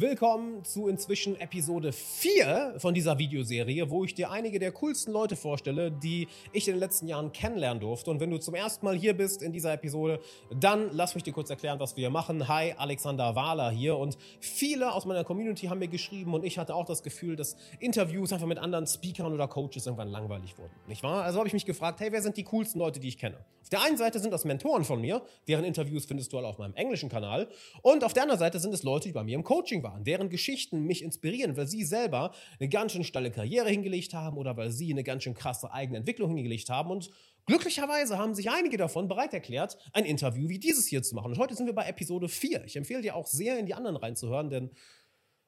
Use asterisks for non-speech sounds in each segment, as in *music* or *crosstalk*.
Willkommen zu inzwischen Episode 4 von dieser Videoserie, wo ich dir einige der coolsten Leute vorstelle, die ich in den letzten Jahren kennenlernen durfte. Und wenn du zum ersten Mal hier bist in dieser Episode, dann lass mich dir kurz erklären, was wir hier machen. Hi, Alexander Wahler hier. Und viele aus meiner Community haben mir geschrieben und ich hatte auch das Gefühl, dass Interviews einfach mit anderen Speakern oder Coaches irgendwann langweilig wurden. Nicht wahr? Also habe ich mich gefragt, hey, wer sind die coolsten Leute, die ich kenne? Der einen Seite sind das Mentoren von mir, deren Interviews findest du alle auf meinem englischen Kanal. Und auf der anderen Seite sind es Leute, die bei mir im Coaching Coaching waren, deren Geschichten mich inspirieren, weil sie selber eine ganz schön steile Karriere hingelegt haben oder weil sie eine ganz schön krasse eigene Entwicklung hingelegt haben. Und glücklicherweise haben sich einige davon bereit erklärt, ein Interview wie dieses hier zu machen. Und heute sind wir bei Episode 4. Ich empfehle dir auch sehr, in die anderen reinzuhören, denn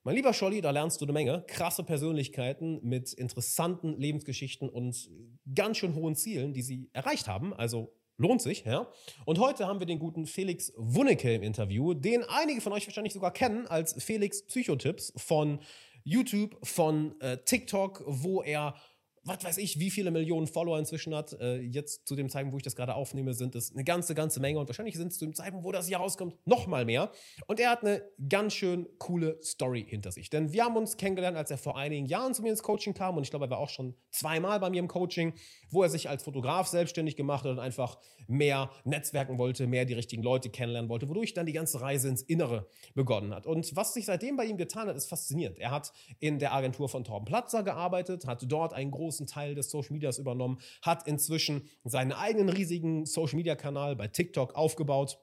mein lieber Scholli, da lernst du eine Menge. Krasse Persönlichkeiten mit interessanten Lebensgeschichten und ganz schön hohen Zielen, die sie erreicht haben. Also Lohnt sich, ja. Und heute haben wir den guten Felix Wunnecke im Interview, den einige von euch wahrscheinlich sogar kennen als Felix Psychotipps von YouTube, von äh, TikTok, wo er was weiß ich, wie viele Millionen Follower inzwischen hat. Äh, jetzt zu dem Zeitpunkt, wo ich das gerade aufnehme, sind es eine ganze, ganze Menge. Und wahrscheinlich sind es zu dem Zeitpunkt, wo das hier rauskommt, noch mal mehr. Und er hat eine ganz schön coole Story hinter sich. Denn wir haben uns kennengelernt, als er vor einigen Jahren zu mir ins Coaching kam. Und ich glaube, er war auch schon zweimal bei mir im Coaching, wo er sich als Fotograf selbstständig gemacht hat und einfach mehr netzwerken wollte, mehr die richtigen Leute kennenlernen wollte, wodurch dann die ganze Reise ins Innere begonnen hat. Und was sich seitdem bei ihm getan hat, ist faszinierend. Er hat in der Agentur von Torben Platzer gearbeitet, hat dort einen großen großen Teil des Social Medias übernommen, hat inzwischen seinen eigenen riesigen Social Media Kanal bei TikTok aufgebaut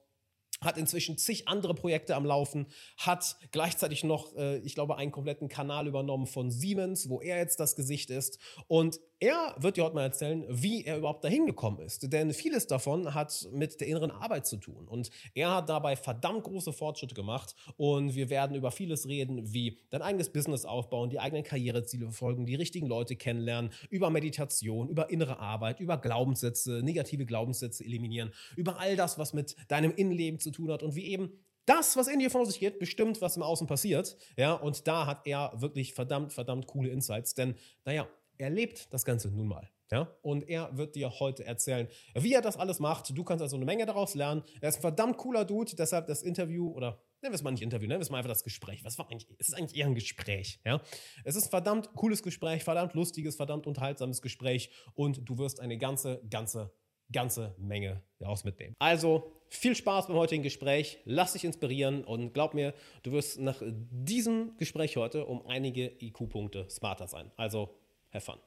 hat inzwischen zig andere Projekte am Laufen, hat gleichzeitig noch, äh, ich glaube, einen kompletten Kanal übernommen von Siemens, wo er jetzt das Gesicht ist. Und er wird dir heute mal erzählen, wie er überhaupt dahin gekommen ist. Denn vieles davon hat mit der inneren Arbeit zu tun. Und er hat dabei verdammt große Fortschritte gemacht. Und wir werden über vieles reden, wie dein eigenes Business aufbauen, die eigenen Karriereziele verfolgen, die richtigen Leute kennenlernen, über Meditation, über innere Arbeit, über Glaubenssätze, negative Glaubenssätze eliminieren, über all das, was mit deinem Innenleben zu tun hat und wie eben das, was in dir vor sich geht, bestimmt, was im Außen passiert. Ja, und da hat er wirklich verdammt, verdammt coole Insights. Denn, naja, er lebt das Ganze nun mal. Ja? Und er wird dir heute erzählen, wie er das alles macht. Du kannst also eine Menge daraus lernen. Er ist ein verdammt cooler Dude, deshalb das Interview oder nennen wir es mal nicht Interview, nennen wir es mal einfach das Gespräch. Was war eigentlich? Es ist eigentlich eher ein Gespräch. Ja? Es ist ein verdammt cooles Gespräch, verdammt lustiges, verdammt unterhaltsames Gespräch und du wirst eine ganze, ganze, ganze Menge daraus mitnehmen. Also viel Spaß beim heutigen Gespräch. Lass dich inspirieren und glaub mir, du wirst nach diesem Gespräch heute um einige IQ-Punkte smarter sein. Also have fun.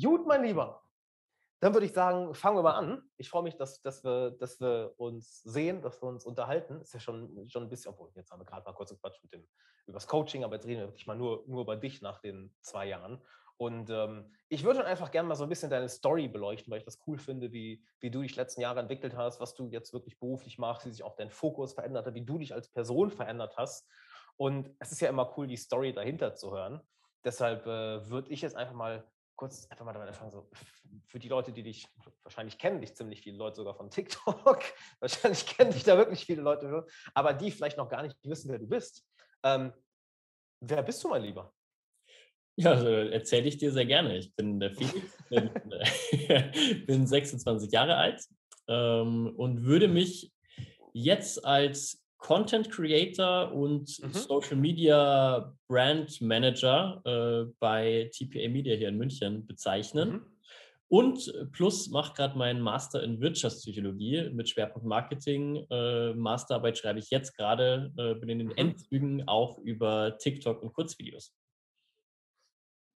Gut, mein Lieber. Dann würde ich sagen, fangen wir mal an. Ich freue mich, dass, dass, wir, dass wir uns sehen, dass wir uns unterhalten. Ist ja schon, schon ein bisschen, obwohl jetzt haben wir gerade mal kurz gequatscht mit dem, über das Coaching, aber jetzt reden wir wirklich mal nur, nur über dich nach den zwei Jahren. Und ähm, ich würde einfach gerne mal so ein bisschen deine Story beleuchten, weil ich das cool finde, wie, wie du dich letzten Jahre entwickelt hast, was du jetzt wirklich beruflich machst, wie sich auch dein Fokus verändert hat, wie du dich als Person verändert hast. Und es ist ja immer cool, die Story dahinter zu hören. Deshalb äh, würde ich jetzt einfach mal kurz einfach mal damit anfangen, so für die Leute, die dich wahrscheinlich kennen, dich ziemlich viele Leute sogar von *laughs* TikTok, wahrscheinlich kennen dich da wirklich viele Leute, aber die vielleicht noch gar nicht wissen, wer du bist. Ähm, wer bist du, mein Lieber? Ja, also erzähle ich dir sehr gerne. Ich bin der Felix, *laughs* bin, *laughs* bin 26 Jahre alt ähm, und würde mich jetzt als Content Creator und mhm. Social Media Brand Manager äh, bei TPA Media hier in München bezeichnen. Mhm. Und plus macht gerade meinen Master in Wirtschaftspsychologie mit Schwerpunkt Marketing. Äh, Masterarbeit schreibe ich jetzt gerade, äh, bin in den mhm. Endzügen auch über TikTok und Kurzvideos.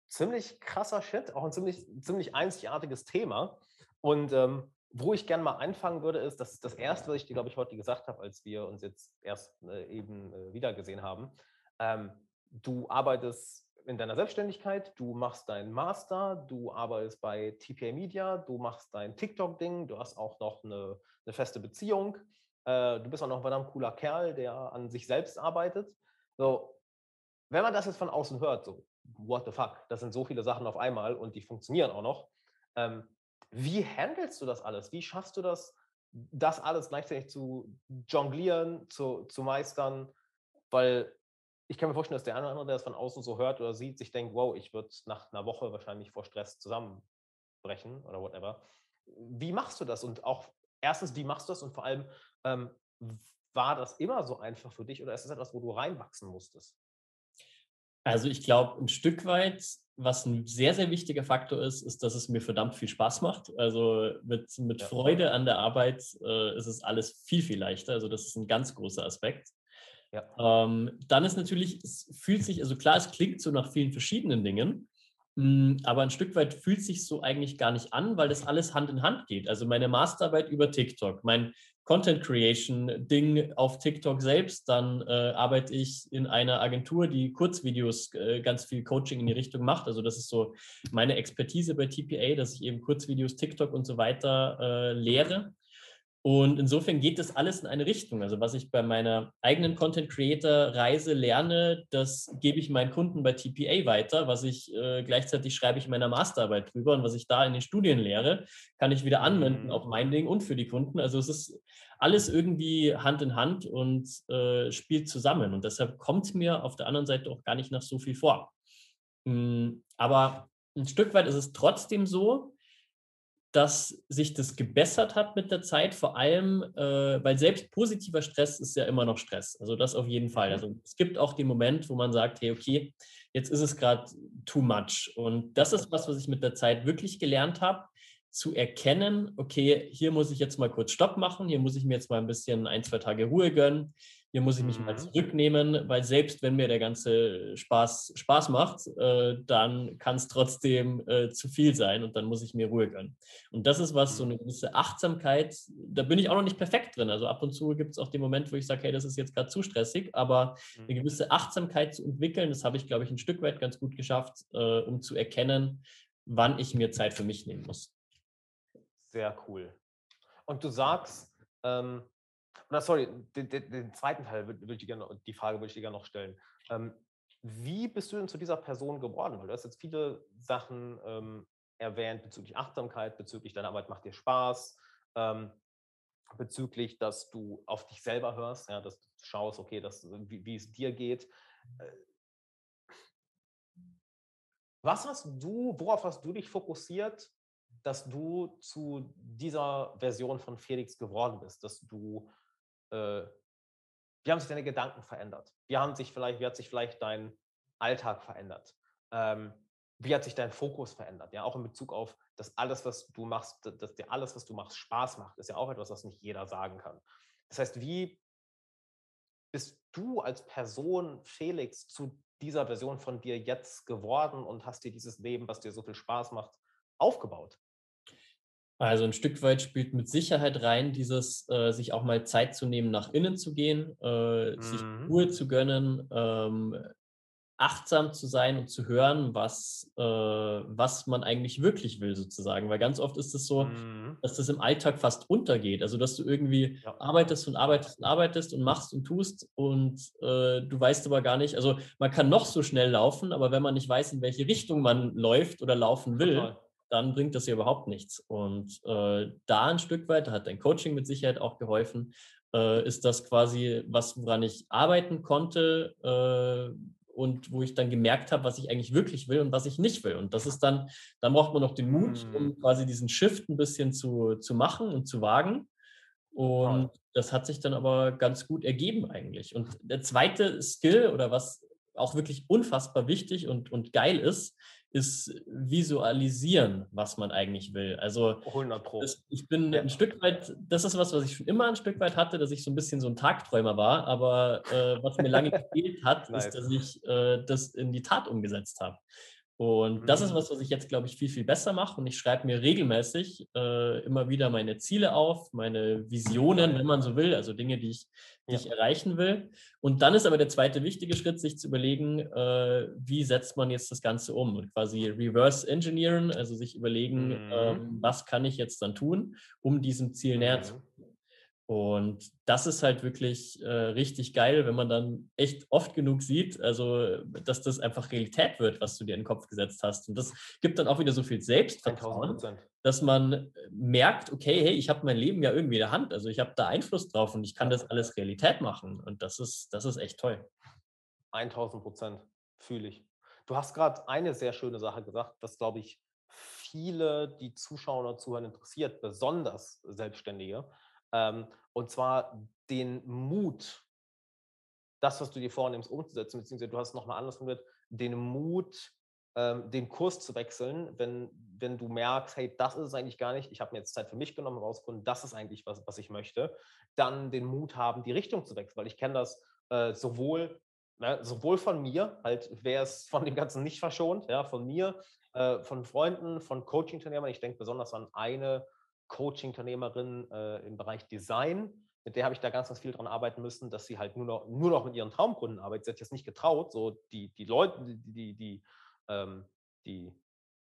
Ziemlich krasser Shit, auch ein ziemlich, ziemlich einzigartiges Thema. Und ähm, wo ich gerne mal anfangen würde, ist, dass das Erste, was ich dir, glaube ich, heute gesagt habe, als wir uns jetzt erst äh, eben äh, wiedergesehen haben, ähm, du arbeitest in deiner Selbstständigkeit, du machst deinen Master, du arbeitest bei TPA Media, du machst dein TikTok-Ding, du hast auch noch eine, eine feste Beziehung, äh, du bist auch noch ein verdammt cooler Kerl, der an sich selbst arbeitet. So, wenn man das jetzt von außen hört, so, what the fuck, das sind so viele Sachen auf einmal und die funktionieren auch noch. Ähm, wie handelst du das alles? Wie schaffst du das, das alles gleichzeitig zu jonglieren, zu, zu meistern? Weil ich kann mir vorstellen, dass der eine oder andere, der das von außen so hört oder sieht, sich denkt, wow, ich würde nach einer Woche wahrscheinlich vor Stress zusammenbrechen oder whatever. Wie machst du das? Und auch erstens, wie machst du das? Und vor allem, ähm, war das immer so einfach für dich oder ist das etwas, wo du reinwachsen musstest? Also ich glaube, ein Stück weit, was ein sehr, sehr wichtiger Faktor ist, ist, dass es mir verdammt viel Spaß macht. Also mit, mit ja. Freude an der Arbeit äh, ist es alles viel, viel leichter. Also das ist ein ganz großer Aspekt. Ja. Ähm, dann ist natürlich, es fühlt sich, also klar, es klingt so nach vielen verschiedenen Dingen, mh, hm, aber ein Stück weit fühlt sich so eigentlich gar nicht an, weil das alles Hand in Hand geht. Also meine Masterarbeit über TikTok, mein Content Creation Ding auf TikTok selbst, dann äh, arbeite ich in einer Agentur, die Kurzvideos äh, ganz viel Coaching in die Richtung macht. Also das ist so meine Expertise bei TPA, dass ich eben Kurzvideos, TikTok und so weiter äh, lehre. Und insofern geht das alles in eine Richtung. Also was ich bei meiner eigenen Content Creator Reise lerne, das gebe ich meinen Kunden bei TPA weiter. Was ich äh, gleichzeitig schreibe ich in meiner Masterarbeit drüber und was ich da in den Studien lehre, kann ich wieder anwenden auf mein Ding und für die Kunden. Also es ist alles irgendwie Hand in Hand und äh, spielt zusammen. Und deshalb kommt mir auf der anderen Seite auch gar nicht nach so viel vor. Hm, aber ein Stück weit ist es trotzdem so, dass sich das gebessert hat mit der Zeit, vor allem, äh, weil selbst positiver Stress ist ja immer noch Stress. Also das auf jeden Fall. Mhm. Also es gibt auch den Moment, wo man sagt, hey, okay, jetzt ist es gerade too much. Und das ist was, was ich mit der Zeit wirklich gelernt habe, zu erkennen, okay, hier muss ich jetzt mal kurz Stopp machen, hier muss ich mir jetzt mal ein bisschen ein, zwei Tage Ruhe gönnen, hier muss ich mich mhm. mal zurücknehmen, weil selbst wenn mir der ganze Spaß Spaß macht, äh, dann kann es trotzdem äh, zu viel sein und dann muss ich mir Ruhe gönnen. Und das ist was, so eine mhm. gewisse Achtsamkeit, da bin ich auch noch nicht perfekt drin. Also ab und zu gibt es auch den Moment, wo ich sage, hey, das ist jetzt gerade zu stressig, aber eine mhm. gewisse Achtsamkeit zu entwickeln, das habe ich, glaube ich, ein Stück weit ganz gut geschafft, äh, um zu erkennen, wann ich mir Zeit für mich nehmen muss. Sehr cool. Und du sagst, ähm, oder sorry, den, den, den zweiten Teil würde ich gerne, die Frage würde ich dir gerne noch stellen. Ähm, wie bist du denn zu dieser Person geworden? Weil du hast jetzt viele Sachen ähm, erwähnt bezüglich Achtsamkeit, bezüglich deiner Arbeit macht dir Spaß, ähm, bezüglich, dass du auf dich selber hörst, ja, dass du schaust, okay, dass, wie, wie es dir geht. Äh, was hast du, worauf hast du dich fokussiert, dass du zu dieser Version von Felix geworden bist, dass du äh, wie haben sich deine Gedanken verändert? Wie, haben sich vielleicht, wie hat sich vielleicht dein Alltag verändert? Ähm, wie hat sich dein Fokus verändert? Ja, auch in Bezug auf, dass alles, was du machst, dass dir alles, was du machst, Spaß macht, ist ja auch etwas, was nicht jeder sagen kann. Das heißt, wie bist du als Person, Felix, zu dieser Version von dir jetzt geworden und hast dir dieses Leben, was dir so viel Spaß macht, aufgebaut? Also ein Stück weit spielt mit Sicherheit rein, dieses äh, sich auch mal Zeit zu nehmen, nach innen zu gehen, äh, mhm. sich Ruhe zu gönnen, ähm, achtsam zu sein und zu hören, was, äh, was man eigentlich wirklich will, sozusagen. Weil ganz oft ist es so, mhm. dass das im Alltag fast untergeht. Also, dass du irgendwie ja. arbeitest und arbeitest und arbeitest und machst und tust und äh, du weißt aber gar nicht, also man kann noch so schnell laufen, aber wenn man nicht weiß, in welche Richtung man läuft oder laufen will, Total dann bringt das ja überhaupt nichts. Und äh, da ein Stück weit, da hat dein Coaching mit Sicherheit auch geholfen, äh, ist das quasi was, woran ich arbeiten konnte äh, und wo ich dann gemerkt habe, was ich eigentlich wirklich will und was ich nicht will. Und das ist dann, dann braucht man noch den Mut, um mhm. quasi diesen Shift ein bisschen zu, zu machen und zu wagen. Und das hat sich dann aber ganz gut ergeben eigentlich. Und der zweite Skill oder was auch wirklich unfassbar wichtig und, und geil ist, ist visualisieren, was man eigentlich will. Also 100 Pro. Das, ich bin ja. ein Stück weit, das ist was, was ich schon immer ein Stück weit hatte, dass ich so ein bisschen so ein Tagträumer war, aber äh, was mir lange *laughs* gefehlt hat, nice. ist, dass ich äh, das in die Tat umgesetzt habe. Und das ist mhm. was, was ich jetzt, glaube ich, viel, viel besser mache. Und ich schreibe mir regelmäßig äh, immer wieder meine Ziele auf, meine Visionen, wenn man so will, also Dinge, die ich, die ja. ich erreichen will. Und dann ist aber der zweite wichtige Schritt, sich zu überlegen, äh, wie setzt man jetzt das Ganze um? Und quasi reverse engineeren, also sich überlegen, mhm. ähm, was kann ich jetzt dann tun, um diesem Ziel näher zu kommen. Und das ist halt wirklich äh, richtig geil, wenn man dann echt oft genug sieht, also dass das einfach Realität wird, was du dir in den Kopf gesetzt hast. Und das gibt dann auch wieder so viel Selbstvertrauen, dass man äh, merkt, okay, hey, ich habe mein Leben ja irgendwie in der Hand, also ich habe da Einfluss drauf und ich kann das alles Realität machen. Und das ist, das ist echt toll. 1000 Prozent fühle ich. Du hast gerade eine sehr schöne Sache gesagt, was, glaube ich, viele, die Zuschauer und Zuhörer interessiert, besonders Selbstständige ähm, und zwar den Mut, das, was du dir vornimmst, umzusetzen, beziehungsweise du hast nochmal anders formuliert, den Mut, ähm, den Kurs zu wechseln, wenn, wenn du merkst, hey, das ist es eigentlich gar nicht, ich habe mir jetzt Zeit für mich genommen, rausgefunden, das ist eigentlich was, was ich möchte, dann den Mut haben, die Richtung zu wechseln, weil ich kenne das äh, sowohl, ne, sowohl von mir, halt wer es von dem Ganzen nicht verschont, ja, von mir, äh, von Freunden, von Coaching-Unternehmern, ich denke besonders an eine Coaching-Unternehmerin äh, im Bereich Design, mit der habe ich da ganz, ganz viel dran arbeiten müssen, dass sie halt nur noch, nur noch mit ihren Traumkunden arbeitet. Sie hat jetzt nicht getraut, so die, die Leute, die, die, die, ähm, die,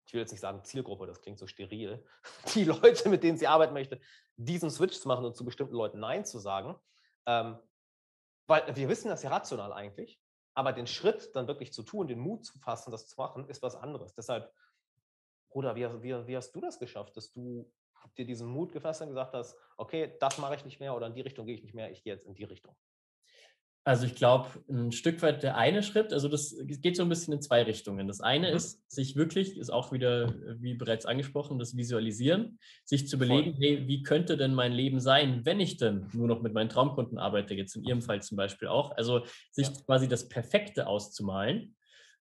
ich will jetzt nicht sagen Zielgruppe, das klingt so steril, *laughs* die Leute, mit denen sie arbeiten möchte, diesen Switch zu machen und zu bestimmten Leuten Nein zu sagen. Ähm, weil wir wissen das ja rational eigentlich, aber den Schritt dann wirklich zu tun, den Mut zu fassen, das zu machen, ist was anderes. Deshalb, Bruder, wie, wie, wie hast du das geschafft, dass du dir diesen Mut gefasst und gesagt hast, okay, das mache ich nicht mehr oder in die Richtung gehe ich nicht mehr, ich gehe jetzt in die Richtung? Also ich glaube, ein Stück weit der eine Schritt, also das geht so ein bisschen in zwei Richtungen. Das eine mhm. ist, sich wirklich, ist auch wieder, wie bereits angesprochen, das Visualisieren, sich zu überlegen, Voll. hey, wie könnte denn mein Leben sein, wenn ich denn nur noch mit meinen Traumkunden arbeite, jetzt in Ihrem Fall zum Beispiel auch. Also sich ja. quasi das Perfekte auszumalen.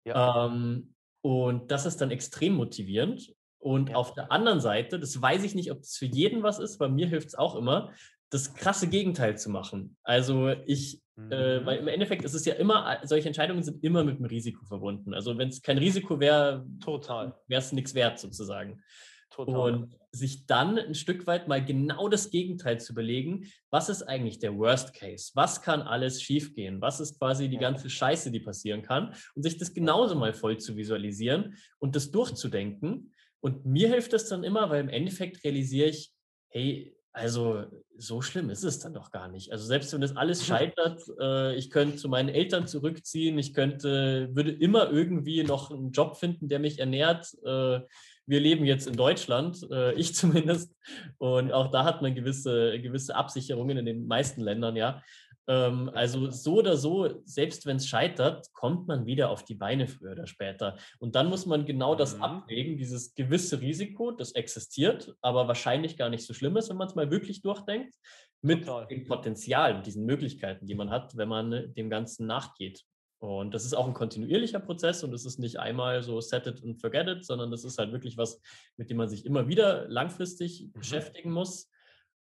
Ja. Ähm, und das ist dann extrem motivierend. Und ja. auf der anderen Seite, das weiß ich nicht, ob das für jeden was ist, bei mir hilft es auch immer, das krasse Gegenteil zu machen. Also ich, mhm. äh, weil im Endeffekt ist es ja immer, solche Entscheidungen sind immer mit einem Risiko verbunden. Also wenn es kein Risiko wäre, total, wäre es nichts wert sozusagen. Total. Und sich dann ein Stück weit mal genau das Gegenteil zu überlegen, was ist eigentlich der Worst Case? Was kann alles schiefgehen? Was ist quasi die ganze Scheiße, die passieren kann? Und sich das genauso mal voll zu visualisieren und das durchzudenken und mir hilft das dann immer, weil im Endeffekt realisiere ich, hey, also so schlimm ist es dann doch gar nicht. Also selbst wenn das alles scheitert, äh, ich könnte zu meinen Eltern zurückziehen, ich könnte, würde immer irgendwie noch einen Job finden, der mich ernährt. Äh, wir leben jetzt in Deutschland, äh, ich *laughs* zumindest, und auch da hat man gewisse, gewisse Absicherungen in den meisten Ländern, ja. Ähm, also so oder so, selbst wenn es scheitert, kommt man wieder auf die Beine früher oder später. Und dann muss man genau das mhm. abwägen, dieses gewisse Risiko, das existiert, aber wahrscheinlich gar nicht so schlimm ist, wenn man es mal wirklich durchdenkt, mit Total. dem Potenzial und diesen Möglichkeiten, die man hat, wenn man dem Ganzen nachgeht. Und das ist auch ein kontinuierlicher Prozess und es ist nicht einmal so set it and forget it, sondern das ist halt wirklich was, mit dem man sich immer wieder langfristig mhm. beschäftigen muss.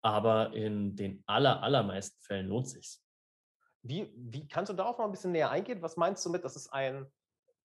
Aber in den aller, allermeisten Fällen lohnt sich. Wie, wie kannst du darauf noch ein bisschen näher eingehen? Was meinst du mit, das ist ein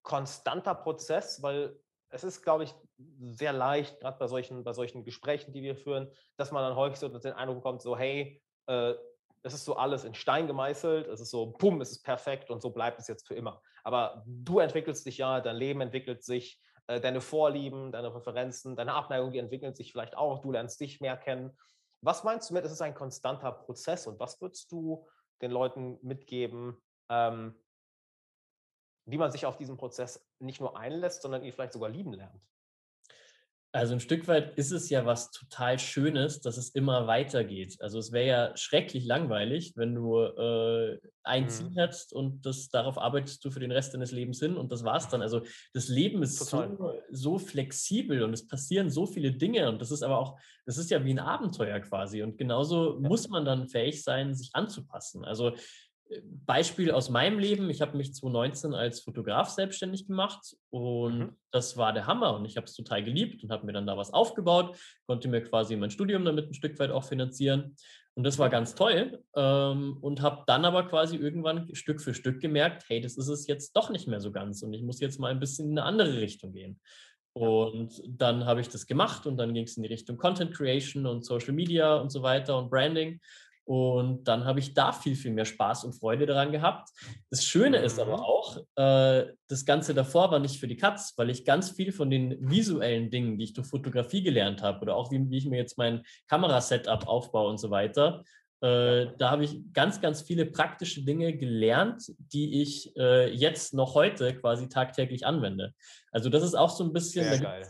konstanter Prozess? Weil es ist, glaube ich, sehr leicht, gerade bei solchen, bei solchen Gesprächen, die wir führen, dass man dann häufig so den Eindruck bekommt, so, hey, äh, es ist so alles in Stein gemeißelt, es ist so, bumm, es ist perfekt und so bleibt es jetzt für immer. Aber du entwickelst dich ja, dein Leben entwickelt sich, äh, deine Vorlieben, deine Präferenzen, deine Abneigung, die entwickeln sich vielleicht auch, du lernst dich mehr kennen. Was meinst du mit, es ist ein konstanter Prozess und was würdest du den Leuten mitgeben, ähm, wie man sich auf diesen Prozess nicht nur einlässt, sondern ihn vielleicht sogar lieben lernt? Also ein Stück weit ist es ja was total Schönes, dass es immer weitergeht. Also es wäre ja schrecklich langweilig, wenn du äh, ein mhm. Ziel hättest und das, darauf arbeitest du für den Rest deines Lebens hin und das war's dann. Also das Leben ist so, so, flexibel und es passieren so viele Dinge und das ist aber auch, das ist ja wie ein Abenteuer quasi und genauso ja. muss man dann fähig sein, sich anzupassen. Also Beispiel aus meinem Leben, ich habe mich 2019 als Fotograf selbstständig gemacht und mhm. das war der Hammer und ich habe es total geliebt und habe mir dann da was aufgebaut, konnte mir quasi mein Studium damit ein Stück weit auch finanzieren und das war ganz toll ähm, und habe dann aber quasi irgendwann Stück für Stück gemerkt, hey, das ist es jetzt doch nicht mehr so ganz und ich muss jetzt mal ein bisschen in eine andere Richtung gehen. Und dann habe ich das gemacht und dann ging es in die Richtung Content Creation und Social Media und so weiter und Branding. Und dann habe ich da viel, viel mehr Spaß und Freude daran gehabt. Das Schöne ist aber mhm. auch, äh, das Ganze davor war nicht für die Katz, weil ich ganz viel von den visuellen Dingen, die ich durch Fotografie gelernt habe oder auch wie, wie ich mir jetzt mein Kamerasetup aufbaue und so weiter, äh, da habe ich ganz, ganz viele praktische Dinge gelernt, die ich äh, jetzt noch heute quasi tagtäglich anwende. Also das ist auch so ein bisschen, Sehr geil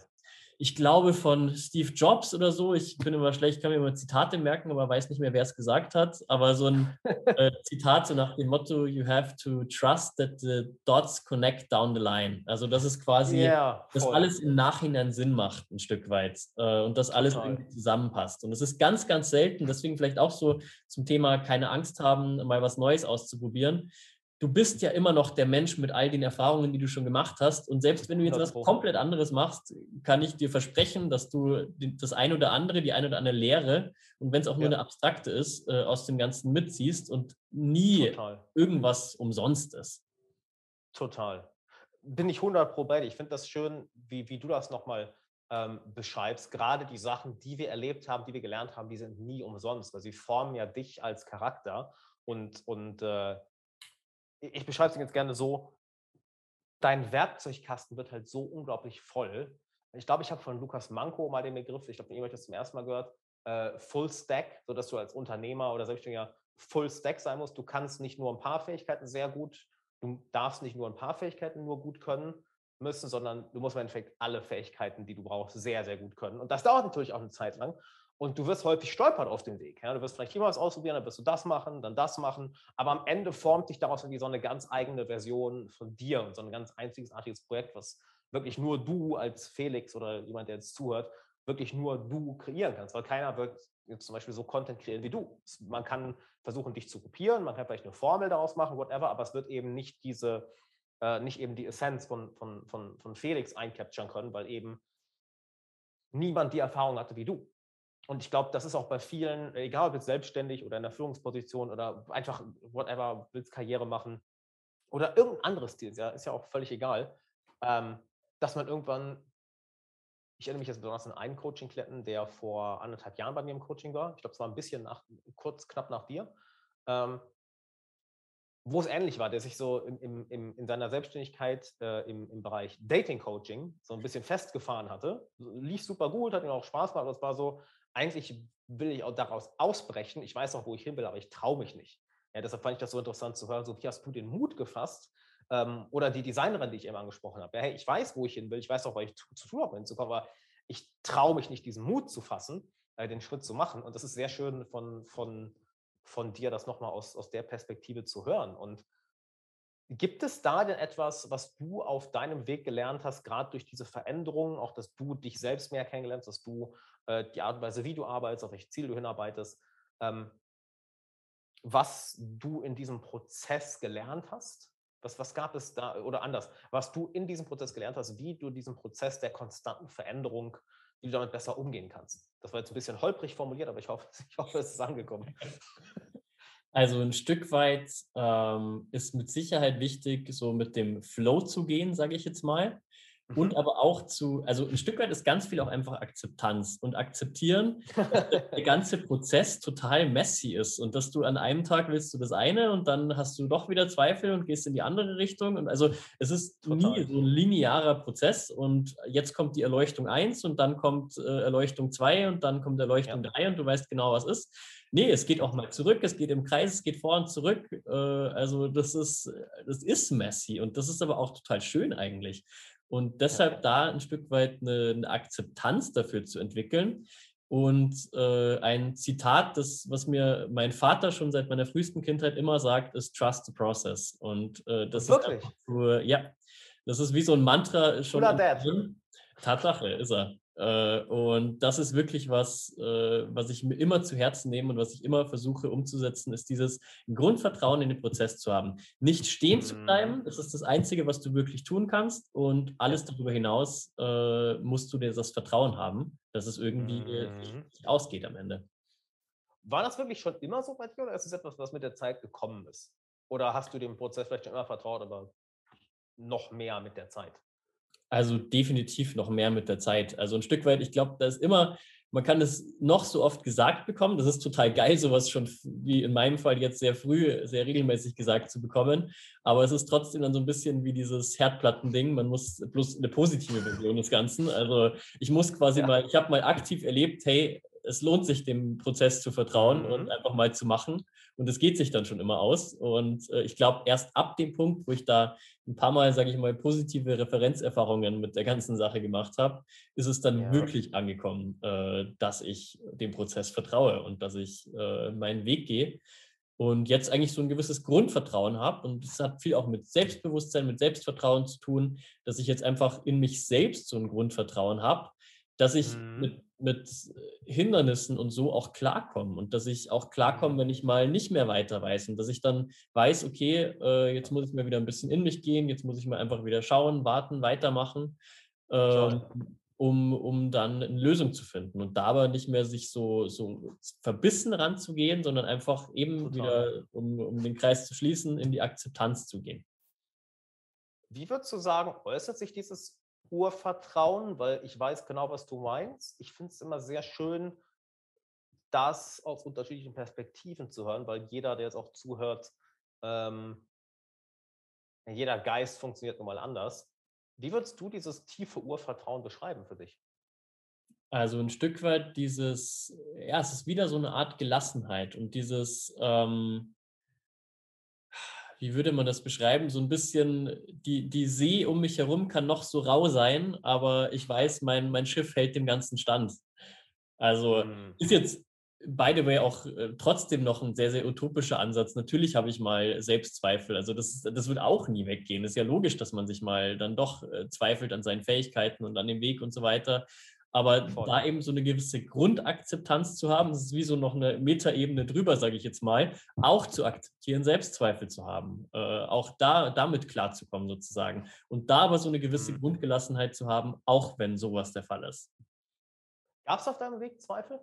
ich glaube, von Steve Jobs oder so. Ich bin immer schlecht, kann mir immer Zitate merken, aber weiß nicht mehr, wer es gesagt hat. Aber so ein *laughs* äh, Zitat so nach dem Motto, you have to trust that the dots connect down the line. Also, dass es quasi, yeah, dass alles im Nachhinein Sinn macht, ein Stück weit. Äh, und dass alles Total. irgendwie zusammenpasst. Und es ist ganz, ganz selten, deswegen vielleicht auch so zum Thema keine Angst haben, mal was Neues auszuprobieren du bist ja immer noch der Mensch mit all den Erfahrungen, die du schon gemacht hast. Und selbst wenn du jetzt was komplett anderes machst, kann ich dir versprechen, dass du das eine oder andere, die eine oder andere Lehre, und wenn es auch nur ja. eine abstrakte ist, äh, aus dem Ganzen mitziehst und nie Total. irgendwas umsonst ist. Total. Bin ich 100 pro bei dir. Ich finde das schön, wie, wie du das nochmal ähm, beschreibst. Gerade die Sachen, die wir erlebt haben, die wir gelernt haben, die sind nie umsonst, weil sie formen ja dich als Charakter. Und, und äh, ich beschreibe es jetzt gerne so, dein Werkzeugkasten wird halt so unglaublich voll. Ich glaube, ich habe von Lukas Manko mal den Begriff, ich glaube, ihr das zum ersten Mal gehört, äh, Full Stack, sodass du als Unternehmer oder Selbstständiger Full Stack sein musst. Du kannst nicht nur ein paar Fähigkeiten sehr gut, du darfst nicht nur ein paar Fähigkeiten nur gut können müssen, sondern du musst im Endeffekt alle Fähigkeiten, die du brauchst, sehr, sehr gut können. Und das dauert natürlich auch eine Zeit lang. Und du wirst häufig stolpern auf dem Weg. Ja? Du wirst vielleicht hier was ausprobieren, dann wirst du das machen, dann das machen. Aber am Ende formt dich daraus irgendwie so eine ganz eigene Version von dir und so ein ganz einzigartiges Projekt, was wirklich nur du als Felix oder jemand, der jetzt zuhört, wirklich nur du kreieren kannst. Weil keiner wird zum Beispiel so Content kreieren wie du. Man kann versuchen, dich zu kopieren, man kann vielleicht eine Formel daraus machen, whatever, aber es wird eben nicht diese, äh, nicht eben die Essenz von, von, von, von Felix eincapturen können, weil eben niemand die Erfahrung hatte wie du. Und ich glaube, das ist auch bei vielen, egal ob jetzt selbstständig oder in der Führungsposition oder einfach whatever, willst Karriere machen oder irgendein anderes Ziel, ja, ist ja auch völlig egal, ähm, dass man irgendwann, ich erinnere mich jetzt besonders an einen Coaching-Kletten, der vor anderthalb Jahren bei mir im Coaching war. Ich glaube, es war ein bisschen nach, kurz, knapp nach dir. Ähm, wo es ähnlich war, der sich so im, im, in seiner Selbstständigkeit äh, im, im Bereich Dating-Coaching so ein bisschen festgefahren hatte. Lief super gut, hat ihm auch Spaß gemacht, aber es war so, eigentlich will ich auch daraus ausbrechen. Ich weiß auch, wo ich hin will, aber ich traue mich nicht. Ja, deshalb fand ich das so interessant zu hören. So, wie hast du den Mut gefasst? Ähm, oder die Designerin, die ich eben angesprochen habe. Ja, hey, ich weiß, wo ich hin will. Ich weiß auch, was ich zu, tun habe, hinzukommen, aber ich traue mich nicht, diesen Mut zu fassen, äh, den Schritt zu machen. Und das ist sehr schön von, von, von dir, das nochmal aus, aus der Perspektive zu hören. Und Gibt es da denn etwas, was du auf deinem Weg gelernt hast, gerade durch diese Veränderungen, auch dass du dich selbst mehr kennengelernt hast, dass du äh, die Art und Weise, wie du arbeitest, auf welche Ziel du hinarbeitest, ähm, was du in diesem Prozess gelernt hast? Was, was gab es da, oder anders, was du in diesem Prozess gelernt hast, wie du diesen Prozess der konstanten Veränderung, wie du damit besser umgehen kannst? Das war jetzt ein bisschen holprig formuliert, aber ich hoffe, *laughs* ich hoffe es ist angekommen. *laughs* Also ein Stück weit ähm, ist mit Sicherheit wichtig, so mit dem Flow zu gehen, sage ich jetzt mal. Und mhm. aber auch zu, also ein Stück weit ist ganz viel auch einfach Akzeptanz und akzeptieren, dass der *laughs* ganze Prozess total messy ist und dass du an einem Tag willst du das eine und dann hast du doch wieder Zweifel und gehst in die andere Richtung. Und also es ist total. nie so ein linearer Prozess und jetzt kommt die Erleuchtung 1 und dann kommt äh, Erleuchtung 2 und dann kommt Erleuchtung ja. 3 und du weißt genau, was ist. Nee, es geht auch mal zurück, es geht im Kreis, es geht vor und zurück. Äh, also das ist, das ist messy und das ist aber auch total schön eigentlich. Und deshalb da ein Stück weit eine, eine Akzeptanz dafür zu entwickeln. Und äh, ein Zitat, das, was mir mein Vater schon seit meiner frühesten Kindheit immer sagt, ist Trust the Process. Und äh, das Wirklich? ist nur, ja, das ist wie so ein Mantra schon. Tatsache ist er. Äh, und das ist wirklich was, äh, was ich mir immer zu Herzen nehme und was ich immer versuche umzusetzen, ist dieses Grundvertrauen in den Prozess zu haben. Nicht stehen zu bleiben, mhm. das ist das Einzige, was du wirklich tun kannst. Und alles darüber hinaus äh, musst du dir das Vertrauen haben, dass es irgendwie mhm. ausgeht am Ende. War das wirklich schon immer so bei dir oder ist es etwas, was mit der Zeit gekommen ist? Oder hast du dem Prozess vielleicht schon immer vertraut, aber noch mehr mit der Zeit? Also definitiv noch mehr mit der Zeit. Also ein Stück weit, ich glaube, da ist immer, man kann es noch so oft gesagt bekommen. Das ist total geil, sowas schon wie in meinem Fall jetzt sehr früh, sehr regelmäßig gesagt zu bekommen. Aber es ist trotzdem dann so ein bisschen wie dieses Herdplatten-Ding. Man muss bloß eine positive Version des Ganzen. Also ich muss quasi ja. mal, ich habe mal aktiv erlebt, hey, es lohnt sich, dem Prozess zu vertrauen mhm. und einfach mal zu machen. Und es geht sich dann schon immer aus. Und äh, ich glaube, erst ab dem Punkt, wo ich da ein paar Mal, sage ich mal, positive Referenzerfahrungen mit der ganzen Sache gemacht habe, ist es dann ja. wirklich angekommen, äh, dass ich dem Prozess vertraue und dass ich äh, meinen Weg gehe. Und jetzt eigentlich so ein gewisses Grundvertrauen habe. Und es hat viel auch mit Selbstbewusstsein, mit Selbstvertrauen zu tun, dass ich jetzt einfach in mich selbst so ein Grundvertrauen habe, dass ich mhm. mit, mit Hindernissen und so auch klarkomme und dass ich auch klarkomme, wenn ich mal nicht mehr weiter weiß und dass ich dann weiß, okay, äh, jetzt muss ich mal wieder ein bisschen in mich gehen, jetzt muss ich mal einfach wieder schauen, warten, weitermachen. Ähm, um, um dann eine Lösung zu finden und da aber nicht mehr sich so, so verbissen ranzugehen, sondern einfach eben Total. wieder, um, um den Kreis zu schließen, in die Akzeptanz zu gehen. Wie würdest du sagen, äußert sich dieses Urvertrauen? Weil ich weiß genau, was du meinst. Ich finde es immer sehr schön, das aus unterschiedlichen Perspektiven zu hören, weil jeder, der jetzt auch zuhört, ähm, jeder Geist funktioniert nun mal anders. Wie würdest du dieses tiefe Urvertrauen beschreiben für dich? Also ein Stück weit dieses, ja, es ist wieder so eine Art Gelassenheit und dieses, ähm, wie würde man das beschreiben? So ein bisschen, die, die See um mich herum kann noch so rau sein, aber ich weiß, mein, mein Schiff hält dem Ganzen stand. Also mhm. ist jetzt by the way, auch äh, trotzdem noch ein sehr, sehr utopischer Ansatz. Natürlich habe ich mal Selbstzweifel. Also das, das wird auch nie weggehen. Es ist ja logisch, dass man sich mal dann doch äh, zweifelt an seinen Fähigkeiten und an dem Weg und so weiter. Aber Voll. da eben so eine gewisse Grundakzeptanz zu haben, das ist wie so noch eine Metaebene drüber, sage ich jetzt mal, auch zu akzeptieren, Selbstzweifel zu haben, äh, auch da damit klarzukommen sozusagen. Und da aber so eine gewisse mhm. Grundgelassenheit zu haben, auch wenn sowas der Fall ist. Gab es auf deinem Weg Zweifel?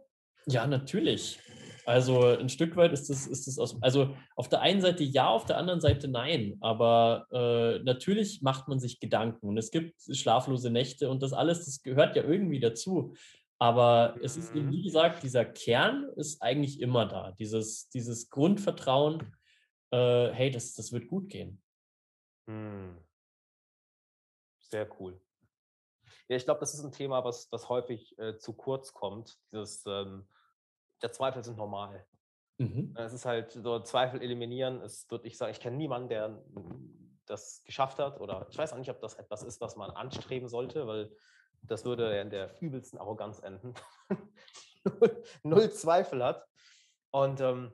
Ja, natürlich. Also ein Stück weit ist das, ist das aus, also auf der einen Seite ja, auf der anderen Seite nein. Aber äh, natürlich macht man sich Gedanken und es gibt schlaflose Nächte und das alles, das gehört ja irgendwie dazu. Aber es ist eben, wie gesagt, dieser Kern ist eigentlich immer da. Dieses, dieses Grundvertrauen, äh, hey, das, das wird gut gehen. Hm. Sehr cool. Ja, ich glaube, das ist ein Thema, was, was häufig äh, zu kurz kommt. Dieses, ähm, der Zweifel sind normal. Mhm. Es ist halt so Zweifel eliminieren. Es wird, ich sagen, ich kenne niemanden, der das geschafft hat. Oder ich weiß auch nicht, ob das etwas ist, was man anstreben sollte, weil das würde in der übelsten Arroganz enden. null, *laughs* null, Zweifel hat. Und ähm,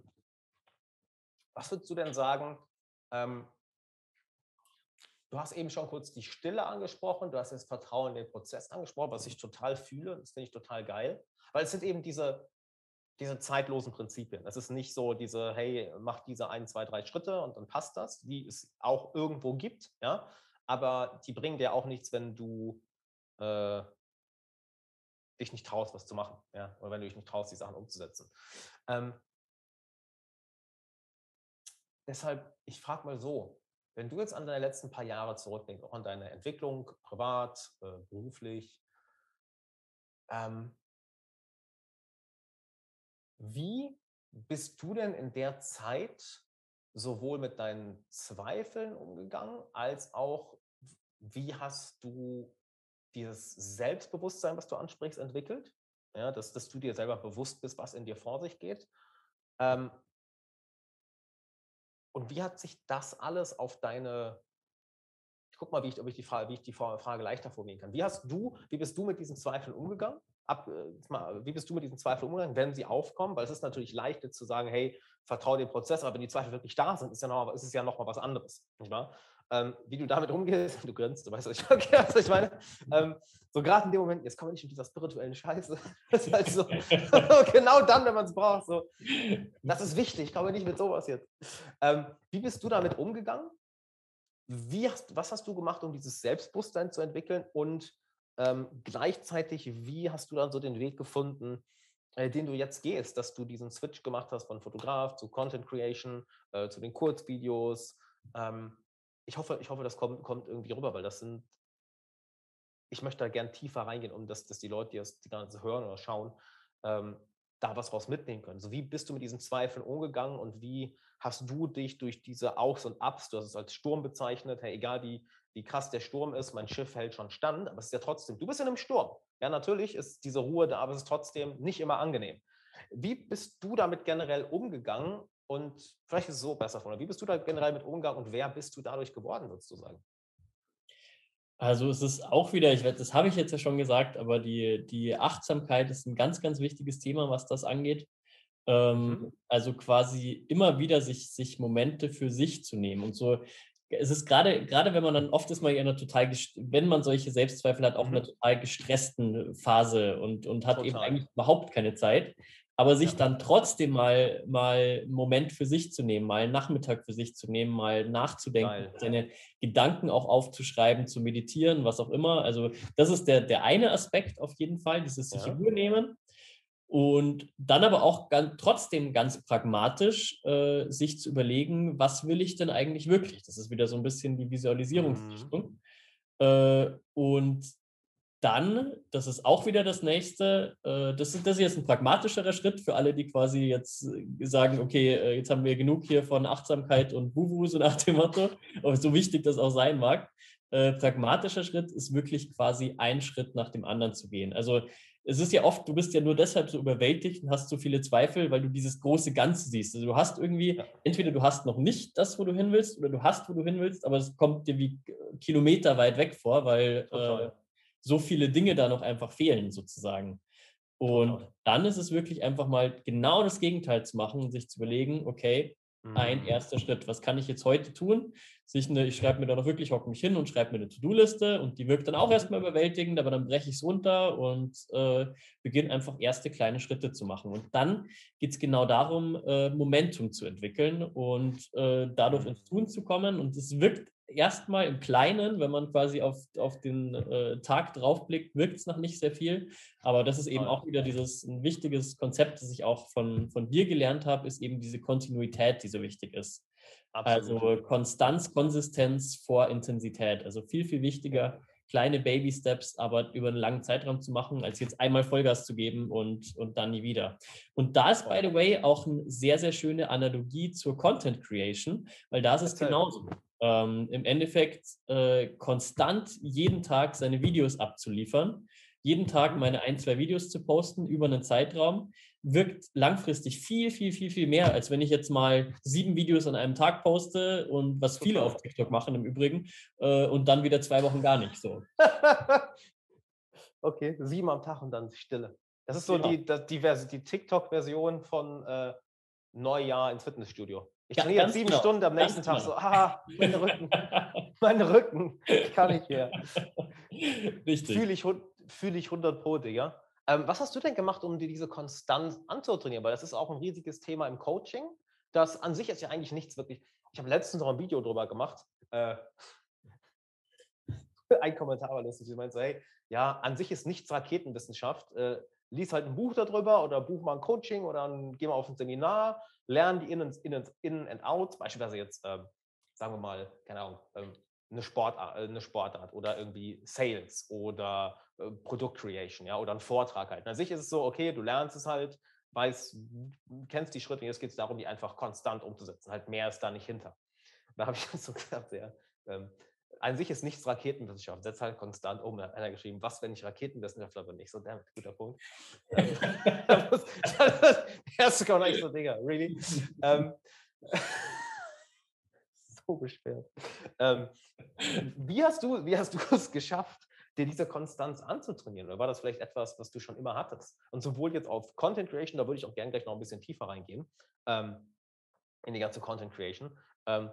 was würdest du denn sagen? Ähm, du hast eben schon kurz die Stille angesprochen, du hast das Vertrauen in den Prozess angesprochen, was ich total fühle. Das finde ich total geil. Weil es sind eben diese, diese zeitlosen Prinzipien. Es ist nicht so diese, hey, mach diese ein, zwei, drei Schritte und dann passt das, die es auch irgendwo gibt, ja. Aber die bringen dir auch nichts, wenn du äh, dich nicht traust, was zu machen, ja, oder wenn du dich nicht traust, die Sachen umzusetzen. Ähm, deshalb, ich frage mal so, wenn du jetzt an deine letzten paar Jahre zurückdenkst, auch an deine Entwicklung, privat, äh, beruflich, ähm, wie bist du denn in der Zeit sowohl mit deinen Zweifeln umgegangen, als auch wie hast du dieses Selbstbewusstsein, was du ansprichst, entwickelt? Ja, dass, dass du dir selber bewusst bist, was in dir vor sich geht. Ähm, und wie hat sich das alles auf deine, ich guck mal, wie ich, ob ich die Frage, wie ich die Frage leichter formulieren kann. Wie hast du, wie bist du mit diesen Zweifeln umgegangen? ab, äh, wie bist du mit diesen Zweifeln umgegangen, wenn sie aufkommen? Weil es ist natürlich leichter zu sagen, hey, vertraue dem Prozess, aber wenn die Zweifel wirklich da sind, ist, ja noch, ist es ja nochmal was anderes. Nicht wahr? Ähm, wie du damit umgehst, *laughs* du grinst, du weißt, was ich, *laughs* okay, was ich meine. Ähm, so gerade in dem Moment, jetzt kommen wir nicht mit dieser spirituellen Scheiße. *laughs* Das ist halt so, genau dann, wenn man es braucht. So. Das ist wichtig, ich komme nicht mit sowas jetzt. Ähm, wie bist du damit umgegangen? Wie hast, was hast du gemacht, um dieses Selbstbewusstsein zu entwickeln? Und ähm, gleichzeitig, wie hast du dann so den Weg gefunden, äh, den du jetzt gehst, dass du diesen Switch gemacht hast von Fotograf zu Content Creation, äh, zu den Kurzvideos? Ähm, ich hoffe, ich hoffe, das kommt, kommt irgendwie rüber, weil das sind, ich möchte da gern tiefer reingehen, um dass, dass die Leute, die das die ganze hören oder schauen, ähm, da was raus mitnehmen können. So, wie bist du mit diesen Zweifeln umgegangen und wie hast du dich durch diese Aufs und Ups, du hast es als Sturm bezeichnet, hey, egal wie, wie krass der Sturm ist, mein Schiff hält schon stand, aber es ist ja trotzdem, du bist in einem Sturm. Ja, natürlich ist diese Ruhe da, aber es ist trotzdem nicht immer angenehm. Wie bist du damit generell umgegangen und vielleicht ist es so besser von, wie bist du da generell mit umgegangen und wer bist du dadurch geworden, würdest du sagen? Also es ist auch wieder, ich, das habe ich jetzt ja schon gesagt, aber die, die Achtsamkeit ist ein ganz, ganz wichtiges Thema, was das angeht. Ähm, mhm. Also quasi immer wieder sich, sich Momente für sich zu nehmen und so es ist gerade, gerade wenn man dann oft ist man ja in einer total, wenn man solche Selbstzweifel hat, auch mhm. in einer total gestressten Phase und, und hat total. eben eigentlich überhaupt keine Zeit. Aber sich ja. dann trotzdem mal, mal einen Moment für sich zu nehmen, mal einen Nachmittag für sich zu nehmen, mal nachzudenken, Geil. seine Gedanken auch aufzuschreiben, zu meditieren, was auch immer. Also das ist der, der eine Aspekt auf jeden Fall, dieses sich ja. Ruhe nehmen. Und dann aber auch ganz, trotzdem ganz pragmatisch äh, sich zu überlegen, was will ich denn eigentlich wirklich? Das ist wieder so ein bisschen die Visualisierungsrichtung. Mhm. Äh, und dann, das ist auch wieder das nächste, äh, das, ist, das ist jetzt ein pragmatischerer Schritt für alle, die quasi jetzt äh, sagen, okay, äh, jetzt haben wir genug hier von Achtsamkeit und Wuhu, so nach dem Motto, *laughs* aber so wichtig das auch sein mag. Äh, pragmatischer Schritt ist wirklich quasi einen Schritt nach dem anderen zu gehen. Also es ist ja oft, du bist ja nur deshalb so überwältigt und hast so viele Zweifel, weil du dieses große Ganze siehst. Also du hast irgendwie, entweder du hast noch nicht das, wo du hin willst, oder du hast, wo du hin willst, aber es kommt dir wie Kilometer weit weg vor, weil äh, so viele Dinge da noch einfach fehlen, sozusagen. Und dann ist es wirklich einfach mal genau das Gegenteil zu machen und sich zu überlegen, okay, ein mhm. erster Schritt. Was kann ich jetzt heute tun? Eine, ich schreibe mir da noch wirklich, hocke mich hin und schreibe mir eine To-Do-Liste und die wirkt dann auch erstmal überwältigend, aber dann breche ich es runter und äh, beginne einfach erste kleine Schritte zu machen. Und dann geht es genau darum, äh, Momentum zu entwickeln und äh, dadurch ins Tun zu kommen. Und es wirkt erstmal im Kleinen, wenn man quasi auf, auf den äh, Tag draufblickt, wirkt es noch nicht sehr viel. Aber das ist eben auch wieder dieses ein wichtiges Konzept, das ich auch von, von dir gelernt habe, ist eben diese Kontinuität, die so wichtig ist. Absolut. Also Konstanz, Konsistenz vor Intensität. Also viel, viel wichtiger, kleine Baby-Steps, aber über einen langen Zeitraum zu machen, als jetzt einmal Vollgas zu geben und, und dann nie wieder. Und da ist, by the way, auch eine sehr, sehr schöne Analogie zur Content Creation, weil da ist es genauso ähm, im Endeffekt äh, konstant jeden Tag seine Videos abzuliefern, jeden Tag mhm. meine ein, zwei Videos zu posten über einen Zeitraum, wirkt langfristig viel, viel, viel, viel mehr, als wenn ich jetzt mal sieben Videos an einem Tag poste und was viele auf TikTok machen im Übrigen äh, und dann wieder zwei Wochen gar nicht so. *laughs* okay, sieben am Tag und dann Stille. Das ist so die, die, die, die TikTok-Version von äh, Neujahr ins Fitnessstudio. Ich ja, trainiere sieben genau. Stunden am nächsten Tag genau. so, ah, meine Rücken, *laughs* meine Rücken, ich kann nicht mehr. Richtig. Fühle ich, fühl ich 100 Pro, Digga. Ähm, was hast du denn gemacht, um dir diese Konstanz anzutrainieren? Weil das ist auch ein riesiges Thema im Coaching. Das an sich ist ja eigentlich nichts wirklich. Ich habe letztens noch ein Video drüber gemacht. Äh, *laughs* ein Kommentar war lustig. Ich meinte so, hey, ja, an sich ist nichts Raketenwissenschaft. Äh, lies halt ein Buch darüber oder buch mal ein Coaching oder ein, geh mal auf ein Seminar, lern die In- and, in and Outs, beispielsweise jetzt, ähm, sagen wir mal, keine Ahnung, ähm, eine, Sportart, äh, eine Sportart oder irgendwie Sales oder äh, Produktcreation, ja, oder ein Vortrag halt. An sich ist es so, okay, du lernst es halt, weißt, kennst die Schritte, jetzt geht es darum, die einfach konstant umzusetzen. Halt mehr ist da nicht hinter. Da habe ich *laughs* so gesagt, ja, ähm, an sich ist nichts Raketenwissenschaft. Setz halt konstant um. Da hat einer geschrieben, was, wenn ich Raketenwissenschaftler bin? Ich so, damn, guter Punkt. *laughs* erste kommt eigentlich so, Digga, really? ähm, *laughs* so beschwert. Ähm, wie hast du, wie hast du es geschafft, dir diese Konstanz anzutrainieren? Oder war das vielleicht etwas, was du schon immer hattest? Und sowohl jetzt auf Content Creation, da würde ich auch gerne gleich noch ein bisschen tiefer reingehen, ähm, in die ganze Content Creation. Ähm,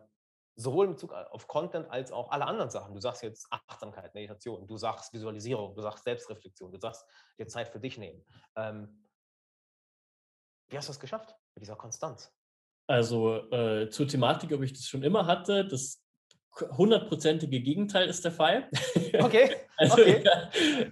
sowohl in Bezug auf Content als auch alle anderen Sachen. Du sagst jetzt Achtsamkeit, Meditation, du sagst Visualisierung, du sagst Selbstreflexion, du sagst dir Zeit für dich nehmen. Ähm, wie hast du es geschafft mit dieser Konstanz? Also äh, zur Thematik, ob ich das schon immer hatte, das hundertprozentige Gegenteil ist der Fall. *laughs* Okay. also, okay.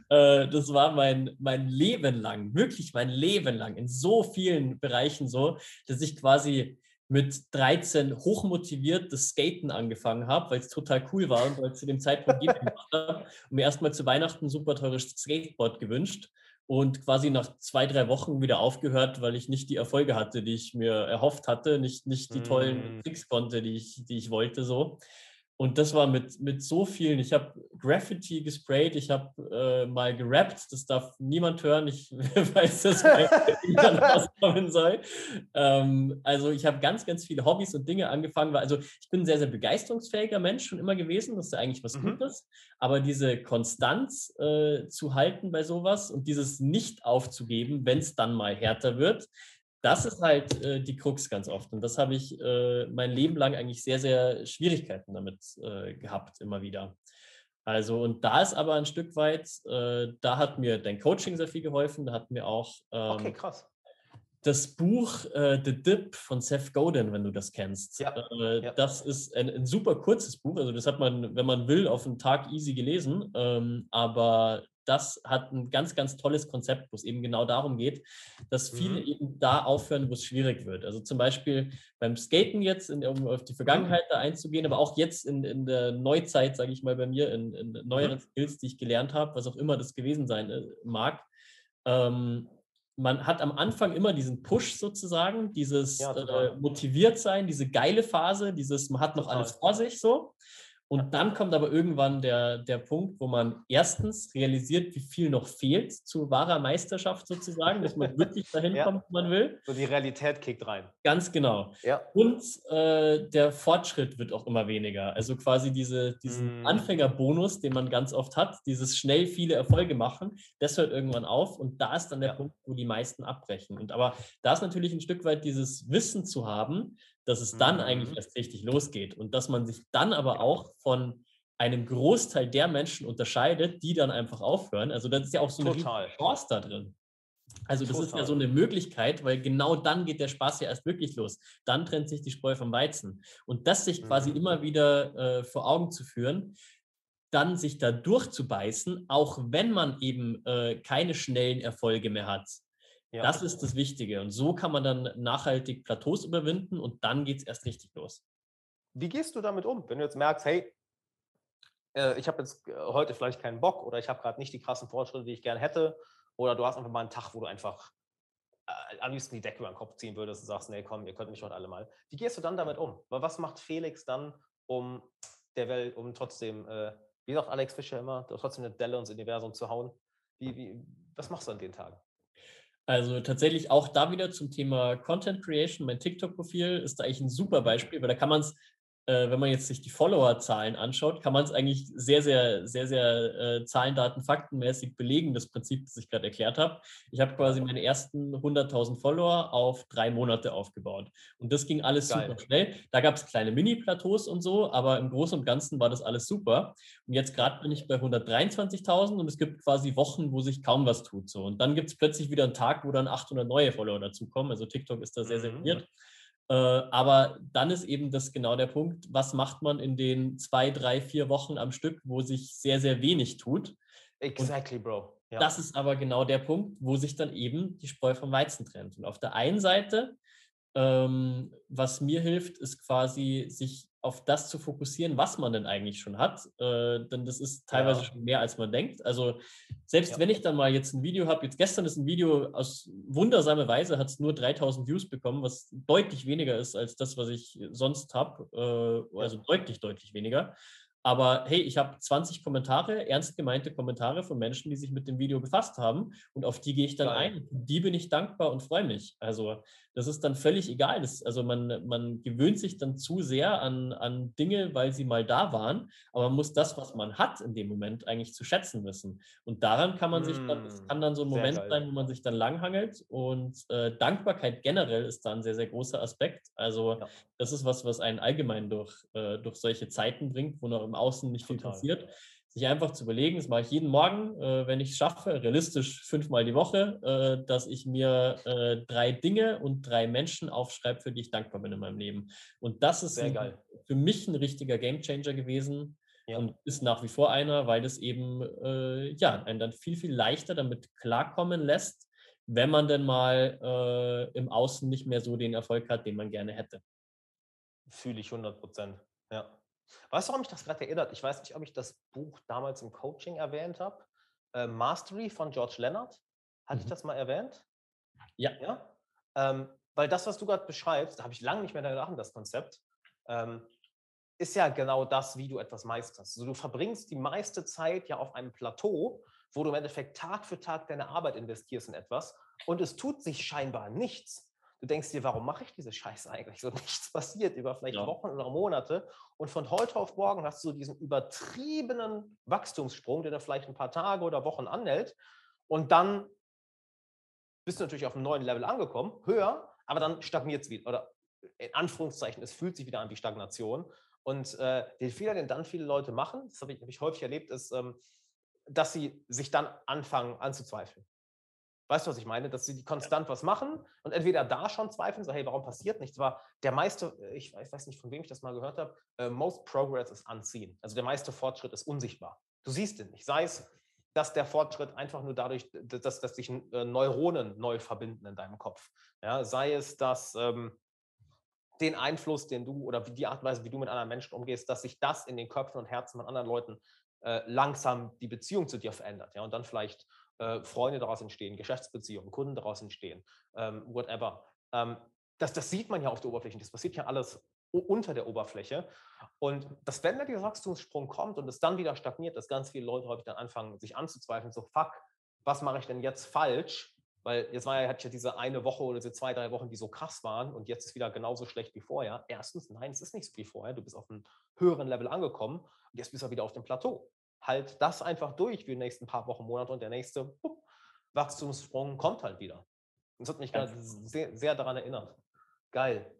Äh, das war mein, mein Leben lang, wirklich mein Leben lang, in so vielen Bereichen so, dass ich quasi mit 13 hochmotiviert das Skaten angefangen habe, weil es total cool war und weil ich zu dem Zeitpunkt gemacht habe und mir erstmal zu Weihnachten ein super teures Skateboard gewünscht und quasi nach zwei, drei Wochen wieder aufgehört, weil ich nicht die Erfolge hatte, die ich mir erhofft hatte, nicht, nicht die tollen mm. Tricks konnte, die ich, die ich wollte so. Und das war mit, mit so vielen. Ich habe Graffiti gesprayt, ich habe äh, mal gerappt, das darf niemand hören. Ich *laughs* weiß, dass *laughs* niemand rauskommen soll. Ähm, also ich habe ganz, ganz viele Hobbys und Dinge angefangen. Also ich bin ein sehr, sehr begeisterungsfähiger Mensch schon immer gewesen. Das ist ja eigentlich was mhm. Gutes. Aber diese Konstanz äh, zu halten bei sowas und dieses nicht aufzugeben, wenn es dann mal härter wird, das ist halt äh, die Krux ganz oft. Und das habe ich äh, mein Leben lang eigentlich sehr, sehr Schwierigkeiten damit äh, gehabt, immer wieder. Also, und da ist aber ein Stück weit, äh, da hat mir dein Coaching sehr viel geholfen, da hat mir auch ähm, okay, krass. das Buch äh, The Dip von Seth Godin, wenn du das kennst. Ja, äh, ja. Das ist ein, ein, super kurzes Buch, also das hat man, wenn man will, auf einen Tag easy gelesen, ähm, aber das hat ein ganz, ganz tolles Konzept, wo es eben genau darum geht, dass viele mhm. eben da aufhören, wo es schwierig wird. Also zum Beispiel beim Skaten jetzt, in, um auf die Vergangenheit da einzugehen, aber auch jetzt in, in der Neuzeit, sage ich mal bei mir, in, in neueren mhm. Skills, die ich gelernt habe, was auch immer das gewesen sein äh, mag. Ähm, man hat am Anfang immer diesen Push sozusagen, dieses ja, äh, motiviert sein, diese geile Phase, dieses, man hat noch total. alles vor sich so. Und dann kommt aber irgendwann der, der Punkt, wo man erstens realisiert, wie viel noch fehlt zu wahrer Meisterschaft sozusagen, dass man *laughs* wirklich dahin ja. kommt, wo man will. So die Realität kickt rein. Ganz genau. Ja. Und äh, der Fortschritt wird auch immer weniger. Also quasi diese, diesen mm. Anfängerbonus, den man ganz oft hat, dieses schnell viele Erfolge machen, das hört irgendwann auf. Und da ist dann der ja. Punkt, wo die meisten abbrechen. Und aber da ist natürlich ein Stück weit dieses Wissen zu haben, dass es dann eigentlich mhm. erst richtig losgeht und dass man sich dann aber auch von einem Großteil der Menschen unterscheidet, die dann einfach aufhören. Also das ist ja auch so eine. Chance da drin. Also das Total. ist ja so eine Möglichkeit, weil genau dann geht der Spaß ja erst wirklich los. Dann trennt sich die Spreu vom Weizen. Und das sich quasi mhm. immer wieder äh, vor Augen zu führen, dann sich da durchzubeißen, auch wenn man eben äh, keine schnellen Erfolge mehr hat. Ja. Das ist das Wichtige. Und so kann man dann nachhaltig Plateaus überwinden und dann geht es erst richtig los. Wie gehst du damit um, wenn du jetzt merkst, hey, äh, ich habe jetzt äh, heute vielleicht keinen Bock oder ich habe gerade nicht die krassen Fortschritte, die ich gerne hätte, oder du hast einfach mal einen Tag, wo du einfach äh, am liebsten die Decke über den Kopf ziehen würdest und sagst, nee, komm, ihr könnt mich heute alle mal. Wie gehst du dann damit um? Was macht Felix dann, um der Welt, um trotzdem, äh, wie sagt Alex Fischer immer, trotzdem eine Delle ins Universum zu hauen? Wie, wie, was machst du an den Tagen? Also tatsächlich auch da wieder zum Thema Content Creation. Mein TikTok-Profil ist da eigentlich ein super Beispiel, weil da kann man es äh, wenn man jetzt sich die Follower-Zahlen anschaut, kann man es eigentlich sehr, sehr, sehr, sehr äh, Zahlen, Daten, Faktenmäßig belegen, das Prinzip, das ich gerade erklärt habe. Ich habe quasi meine ersten 100.000 Follower auf drei Monate aufgebaut. Und das ging alles Geil. super schnell. Da gab es kleine Mini-Plateaus und so, aber im Großen und Ganzen war das alles super. Und jetzt gerade bin ich bei 123.000 und es gibt quasi Wochen, wo sich kaum was tut. So. Und dann gibt es plötzlich wieder einen Tag, wo dann 800 neue Follower dazukommen. Also TikTok ist da sehr, sehr mhm. weird. Äh, aber dann ist eben das genau der Punkt, was macht man in den zwei, drei, vier Wochen am Stück, wo sich sehr, sehr wenig tut. Exactly, Und Bro. Ja. Das ist aber genau der Punkt, wo sich dann eben die Spreu vom Weizen trennt. Und auf der einen Seite, ähm, was mir hilft, ist quasi sich auf das zu fokussieren, was man denn eigentlich schon hat. Äh, denn das ist teilweise ja. schon mehr, als man denkt. Also selbst ja. wenn ich dann mal jetzt ein Video habe, jetzt gestern ist ein Video aus wundersamer Weise, hat es nur 3000 Views bekommen, was deutlich weniger ist als das, was ich sonst habe. Äh, also deutlich, deutlich weniger. Aber hey, ich habe 20 Kommentare, ernst gemeinte Kommentare von Menschen, die sich mit dem Video befasst haben. Und auf die gehe ich dann ein. Die bin ich dankbar und freue mich. Also das ist dann völlig egal. Das, also man, man gewöhnt sich dann zu sehr an, an Dinge, weil sie mal da waren. Aber man muss das, was man hat in dem Moment, eigentlich zu schätzen wissen. Und daran kann man sich dann, es hm, kann dann so ein Moment sein, wo man sich dann langhangelt. Und äh, Dankbarkeit generell ist da ein sehr, sehr großer Aspekt. Also ja. das ist was, was einen allgemein durch, äh, durch solche Zeiten bringt, wo noch im Außen nicht Total. viel passiert sich einfach zu überlegen, das mache ich jeden Morgen, äh, wenn ich es schaffe, realistisch fünfmal die Woche, äh, dass ich mir äh, drei Dinge und drei Menschen aufschreibe, für die ich dankbar bin in meinem Leben. Und das ist ein, für mich ein richtiger Gamechanger gewesen ja. und ist nach wie vor einer, weil das eben äh, ja, einen dann viel, viel leichter damit klarkommen lässt, wenn man denn mal äh, im Außen nicht mehr so den Erfolg hat, den man gerne hätte. Fühle ich 100 Prozent, ja. Weißt du, warum mich das gerade erinnert? Ich weiß nicht, ob ich das Buch damals im Coaching erwähnt habe. Äh, Mastery von George Leonard. Hatte mhm. ich das mal erwähnt? Ja. ja? Ähm, weil das, was du gerade beschreibst, da habe ich lange nicht mehr gedacht, das Konzept, ähm, ist ja genau das, wie du etwas meisterst. Also du verbringst die meiste Zeit ja auf einem Plateau, wo du im Endeffekt Tag für Tag deine Arbeit investierst in etwas und es tut sich scheinbar nichts du denkst dir, warum mache ich diese Scheiße eigentlich? So *laughs* nichts passiert über vielleicht ja. Wochen oder Monate. Und von heute auf morgen hast du diesen übertriebenen Wachstumssprung, der da vielleicht ein paar Tage oder Wochen anhält. Und dann bist du natürlich auf einem neuen Level angekommen, höher. aber dann stagniert es wieder. Oder in Anführungszeichen, es fühlt sich wieder an wie Stagnation. Und äh, den Fehler, den dann viele Leute machen, das habe ich, hab ich häufig erlebt, ist, ähm, dass sie sich dann anfangen anzuzweifeln. Weißt du, was ich meine? Dass sie konstant was machen und entweder da schon zweifeln, so, hey, warum passiert nichts? Aber der meiste, äh, ich weiß nicht, von wem ich das mal gehört habe, uh, most progress is unseen. Also der meiste Fortschritt ist unsichtbar. Du siehst ihn nicht. Sei es, dass der Fortschritt einfach nur dadurch, dass, dass sich äh, Neuronen neu verbinden in deinem Kopf. Ja, sei es, dass ähm, den Einfluss, den du oder die Art und Weise, wie du mit anderen Menschen umgehst, dass sich das in den Köpfen und Herzen von anderen Leuten äh, langsam die Beziehung zu dir verändert. Ja, und dann vielleicht äh, Freunde daraus entstehen, Geschäftsbeziehungen, Kunden daraus entstehen, ähm, whatever. Ähm, das, das sieht man ja auf der Oberfläche. Das passiert ja alles unter der Oberfläche. Und dass, wenn da dieser Wachstumssprung kommt und es dann wieder stagniert, dass ganz viele Leute häufig dann anfangen, sich anzuzweifeln, so, fuck, was mache ich denn jetzt falsch? Weil jetzt war ja, hatte ich ja diese eine Woche oder diese zwei, drei Wochen, die so krass waren und jetzt ist wieder genauso schlecht wie vorher. Erstens, nein, es ist nicht so wie vorher. Du bist auf einem höheren Level angekommen und jetzt bist du wieder auf dem Plateau halt das einfach durch für die nächsten paar Wochen, Monate und der nächste bup, Wachstumssprung kommt halt wieder. Das hat mich gerade sehr, sehr daran erinnert. Geil.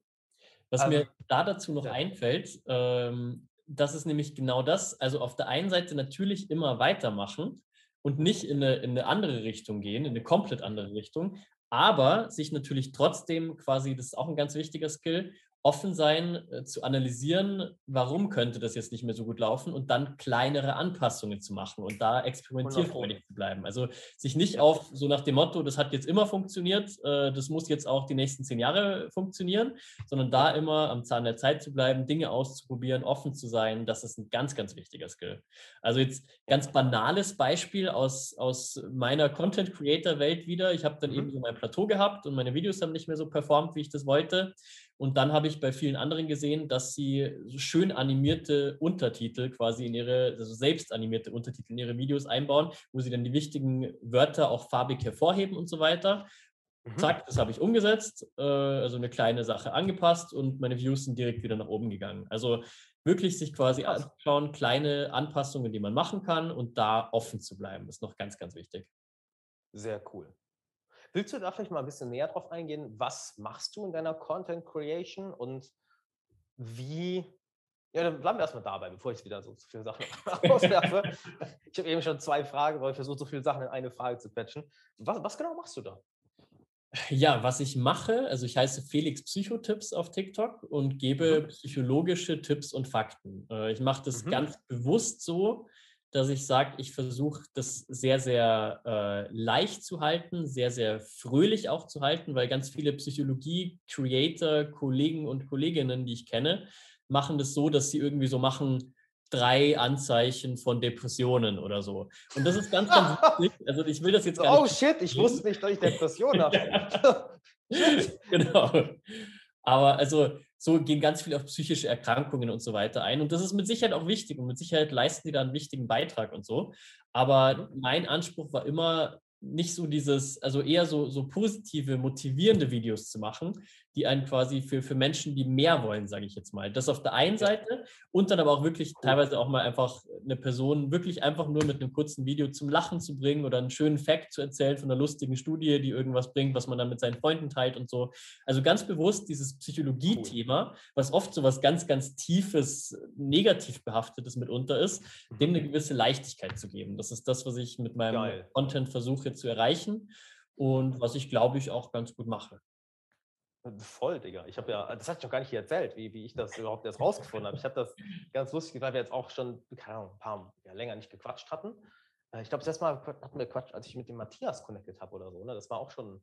Was ähm, mir da dazu noch ja. einfällt, ähm, das ist nämlich genau das. Also auf der einen Seite natürlich immer weitermachen und nicht in eine, in eine andere Richtung gehen, in eine komplett andere Richtung, aber sich natürlich trotzdem quasi, das ist auch ein ganz wichtiger Skill, offen sein, äh, zu analysieren, warum könnte das jetzt nicht mehr so gut laufen und dann kleinere Anpassungen zu machen und da experimentierfreudig zu bleiben. Also sich nicht auf so nach dem Motto, das hat jetzt immer funktioniert, äh, das muss jetzt auch die nächsten zehn Jahre funktionieren, sondern da immer am Zahn der Zeit zu bleiben, Dinge auszuprobieren, offen zu sein, das ist ein ganz, ganz wichtiger Skill. Also jetzt ganz banales Beispiel aus, aus meiner Content-Creator-Welt wieder. Ich habe dann mhm. eben so mein Plateau gehabt und meine Videos haben nicht mehr so performt, wie ich das wollte. Und dann habe ich bei vielen anderen gesehen, dass sie so schön animierte Untertitel quasi in ihre, also selbst animierte Untertitel in ihre Videos einbauen, wo sie dann die wichtigen Wörter auch farbig hervorheben und so weiter. Mhm. Zack, das habe ich umgesetzt, äh, also eine kleine Sache angepasst und meine Views sind direkt wieder nach oben gegangen. Also wirklich sich quasi anschauen, kleine Anpassungen, die man machen kann und da offen zu bleiben, ist noch ganz, ganz wichtig. Sehr cool. Willst du da vielleicht mal ein bisschen näher drauf eingehen? Was machst du in deiner Content Creation und wie? Ja, dann bleiben wir erstmal dabei, bevor ich wieder so zu viele Sachen *laughs* auswerfe. ich habe eben schon zwei Fragen, weil ich versuche, so viele Sachen in eine Frage zu quetschen. Was, was genau machst du da? Ja, was ich mache, also ich heiße Felix Psychotipps auf TikTok und gebe mhm. psychologische Tipps und Fakten. Äh, ich mache das mhm. ganz bewusst so, dass ich sage, ich versuche das sehr, sehr äh, leicht zu halten, sehr, sehr fröhlich auch zu halten, weil ganz viele Psychologie-Creator, Kollegen und Kolleginnen, die ich kenne, machen das so, dass sie irgendwie so machen, drei Anzeichen von Depressionen oder so. Und das ist ganz, ganz *laughs* wichtig. Also ich will das jetzt gar oh, nicht. Oh shit, ich wusste nicht, dass ich Depressionen *laughs* habe. *laughs* genau. Aber also so gehen ganz viel auf psychische Erkrankungen und so weiter ein. Und das ist mit Sicherheit auch wichtig und mit Sicherheit leisten die da einen wichtigen Beitrag und so. Aber mhm. mein Anspruch war immer, nicht so dieses, also eher so, so positive, motivierende Videos zu machen, die einen quasi für, für Menschen, die mehr wollen, sage ich jetzt mal. Das auf der einen Seite und dann aber auch wirklich teilweise auch mal einfach eine Person wirklich einfach nur mit einem kurzen Video zum Lachen zu bringen oder einen schönen Fact zu erzählen von einer lustigen Studie, die irgendwas bringt, was man dann mit seinen Freunden teilt und so. Also ganz bewusst dieses Psychologie-Thema, was oft so was ganz, ganz tiefes, negativ behaftetes mitunter ist, dem eine mhm. gewisse Leichtigkeit zu geben. Das ist das, was ich mit meinem Geil. Content versuche zu erreichen und was ich, glaube ich, auch ganz gut mache. Voll, Digga. Ich habe ja, das hatte ich noch gar nicht hier erzählt, wie, wie ich das überhaupt erst rausgefunden habe. Ich habe das ganz lustig, weil wir jetzt auch schon, keine Ahnung, ein paar ja, länger nicht gequatscht hatten. Äh, ich glaube, das erste Mal hatten wir Quatsch, als ich mit dem Matthias connected habe oder so. Ne? Das war auch schon,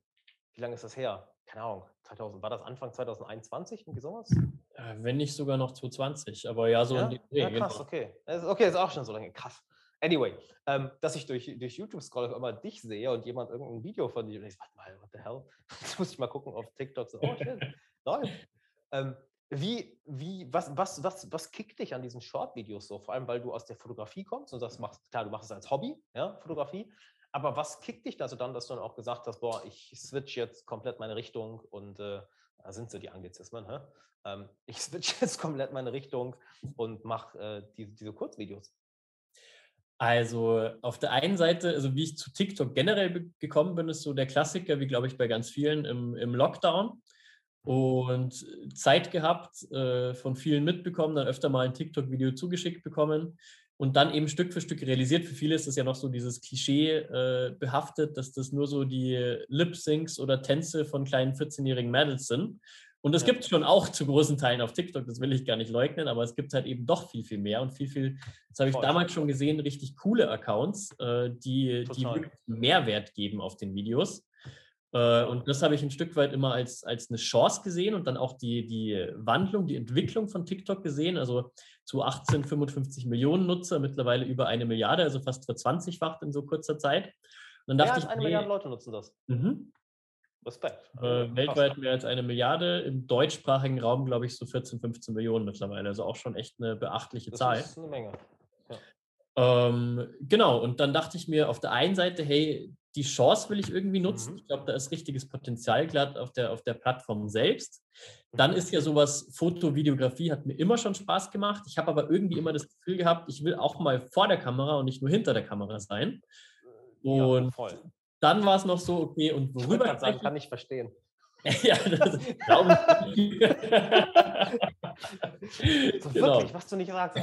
wie lange ist das her? Keine Ahnung, 2000, war das Anfang 2021, irgendwie sowas? Äh, wenn nicht sogar noch 2020, aber ja, so ja? in die Ja, krass, genau. okay. Okay, ist auch schon so lange. Krass. Anyway, ähm, dass ich durch, durch YouTube scroll immer dich sehe und jemand irgendein Video von dir und ich warte mal, what the hell? *laughs* Jetzt muss ich mal gucken auf TikTok. So, oh shit, *laughs* läuft. Ähm, wie, wie, was, was, was, was kickt dich an diesen Short-Videos so? Vor allem, weil du aus der Fotografie kommst und das machst, klar, du machst es als Hobby, ja, Fotografie. Aber was kickt dich da so dann, dass du dann auch gesagt hast, boah, ich switch jetzt komplett meine Richtung und äh, da sind so die Anglizismen, hä? Ähm, ich *laughs* switch jetzt komplett meine Richtung und mache äh, die, diese Kurzvideos. Also auf der einen Seite, also wie ich zu TikTok generell gekommen bin, ist so der Klassiker, wie glaube ich bei ganz vielen im, im Lockdown. und Zeit gehabt, äh, von vielen mitbekommen, dann öfter mal ein TikTok-Video zugeschickt bekommen und dann eben Stück für Stück realisiert. Für viele ist das ja noch so dieses Klischee äh, behaftet, dass das nur so die Lip-Syncs oder Tänze von kleinen 14-jährigen Mädels sind. Und das ja. gibt es schon auch zu großen Teilen auf TikTok, das will ich gar nicht leugnen, aber es gibt halt eben doch viel, viel mehr und viel, viel, das habe ich Voll. damals schon gesehen, richtig coole Accounts, äh, die, die Mehrwert geben auf den Videos. Äh, und das habe ich ein Stück weit immer als, als eine Chance gesehen und dann auch die, die Wandlung, die Entwicklung von TikTok gesehen. Also zu 18, 55 Millionen Nutzer, mittlerweile über eine Milliarde, also fast verzwanzigfacht in so kurzer Zeit. Und dann dachte ich, eine nee, Milliarde Leute nutzen das. Mhm. Respekt. Äh, weltweit mehr als eine Milliarde, im deutschsprachigen Raum, glaube ich, so 14, 15 Millionen mittlerweile. Also auch schon echt eine beachtliche das Zahl. Das ist eine Menge. Ja. Ähm, genau, und dann dachte ich mir auf der einen Seite, hey, die Chance will ich irgendwie nutzen. Mhm. Ich glaube, da ist richtiges Potenzial glatt auf der, auf der Plattform selbst. Dann mhm. ist ja sowas, Foto, Videografie hat mir immer schon Spaß gemacht. Ich habe aber irgendwie immer das Gefühl gehabt, ich will auch mal vor der Kamera und nicht nur hinter der Kamera sein. Und ja, voll. Dann war es noch so, okay, und worüber ich sagen, kann ich verstehen. *laughs* ja, das glaube ich. so, genau. Wirklich, was du nicht sagst. *laughs*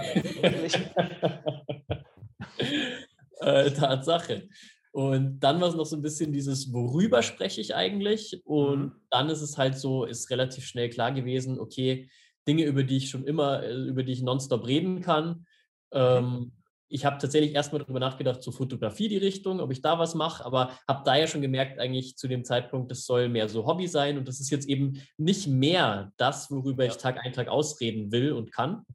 äh, Tatsache. Und dann war es noch so ein bisschen dieses, worüber spreche ich eigentlich? Und mhm. dann ist es halt so, ist relativ schnell klar gewesen, okay, Dinge, über die ich schon immer, äh, über die ich nonstop reden kann. Mhm. Ähm, ich habe tatsächlich erstmal darüber nachgedacht, zur Fotografie die Richtung, ob ich da was mache, aber habe da ja schon gemerkt, eigentlich zu dem Zeitpunkt, das soll mehr so Hobby sein und das ist jetzt eben nicht mehr das, worüber ich Tag ein, Tag ausreden will und kann,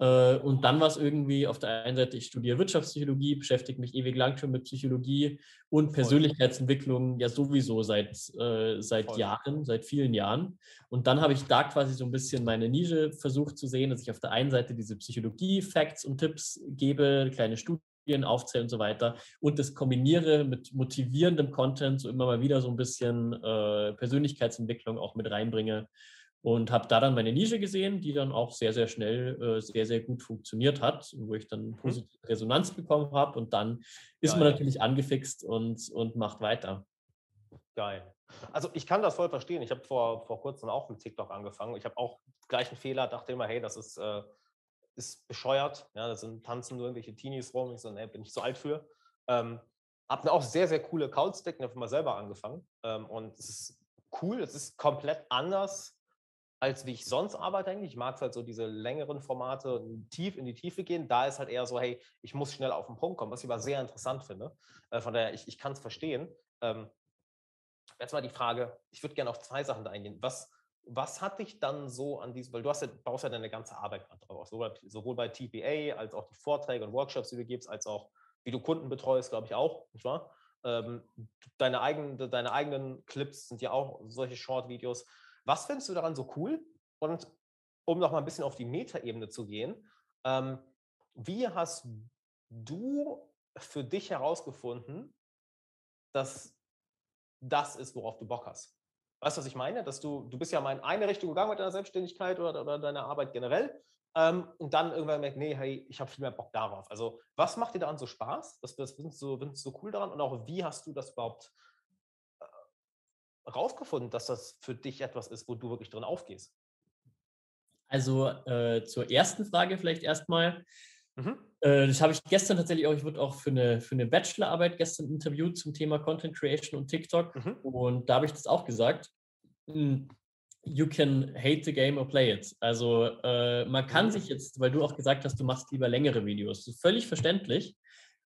und dann war es irgendwie auf der einen Seite, ich studiere Wirtschaftspsychologie, beschäftige mich ewig lang schon mit Psychologie und Persönlichkeitsentwicklung ja sowieso seit, äh, seit Jahren, seit vielen Jahren. Und dann habe ich da quasi so ein bisschen meine Nische versucht zu sehen, dass ich auf der einen Seite diese Psychologie-Facts und Tipps gebe, kleine Studien aufzähle und so weiter und das kombiniere mit motivierendem Content, so immer mal wieder so ein bisschen äh, Persönlichkeitsentwicklung auch mit reinbringe und habe da dann meine Nische gesehen, die dann auch sehr, sehr schnell äh, sehr, sehr gut funktioniert hat, wo ich dann mhm. positive Resonanz bekommen habe und dann ist Geil. man natürlich angefixt und, und macht weiter. Geil. Also ich kann das voll verstehen. Ich habe vor, vor kurzem auch mit TikTok angefangen. Ich habe auch gleichen Fehler, dachte immer, hey, das ist, äh, ist bescheuert. Ja, das sind tanzen nur irgendwelche Teenies rum. Ich so, nee, bin ich zu alt für. Ähm, habe auch sehr, sehr coole Accounts decken, habe mal selber angefangen. Ähm, und es ist cool, es ist komplett anders als wie ich sonst arbeite eigentlich. Ich mag es halt so diese längeren Formate, tief in die Tiefe gehen. Da ist halt eher so, hey, ich muss schnell auf den Punkt kommen, was ich aber sehr interessant finde. Äh, von daher, ich, ich kann es verstehen. Ähm, jetzt mal die Frage, ich würde gerne auf zwei Sachen da eingehen. Was, was hat dich dann so an diesem, weil du hast ja, baust ja deine ganze Arbeit drauf, sowohl, sowohl bei TPA als auch die Vorträge und Workshops, die du gibst, als auch wie du Kunden betreust, glaube ich auch, nicht wahr? Ähm, deine, eigenen, deine eigenen Clips sind ja auch solche Short-Videos. Was findest du daran so cool? Und um noch mal ein bisschen auf die Metaebene zu gehen, ähm, wie hast du für dich herausgefunden, dass das ist, worauf du Bock hast? Weißt du, was ich meine? Dass du, du bist ja mal in eine Richtung gegangen mit deiner Selbstständigkeit oder, oder deiner Arbeit generell ähm, und dann irgendwann merkt, nee, hey, ich habe viel mehr Bock darauf. Also, was macht dir daran so Spaß? Was, was findest, du, findest du so cool daran? Und auch, wie hast du das überhaupt rausgefunden, dass das für dich etwas ist, wo du wirklich drin aufgehst? Also äh, zur ersten Frage vielleicht erstmal. Mhm. Äh, das habe ich gestern tatsächlich auch, ich wurde auch für eine, für eine Bachelorarbeit gestern interviewt zum Thema Content Creation und TikTok. Mhm. Und da habe ich das auch gesagt. Hm, you can hate the game or play it. Also äh, man kann mhm. sich jetzt, weil du auch gesagt hast, du machst lieber längere Videos. Das ist völlig verständlich.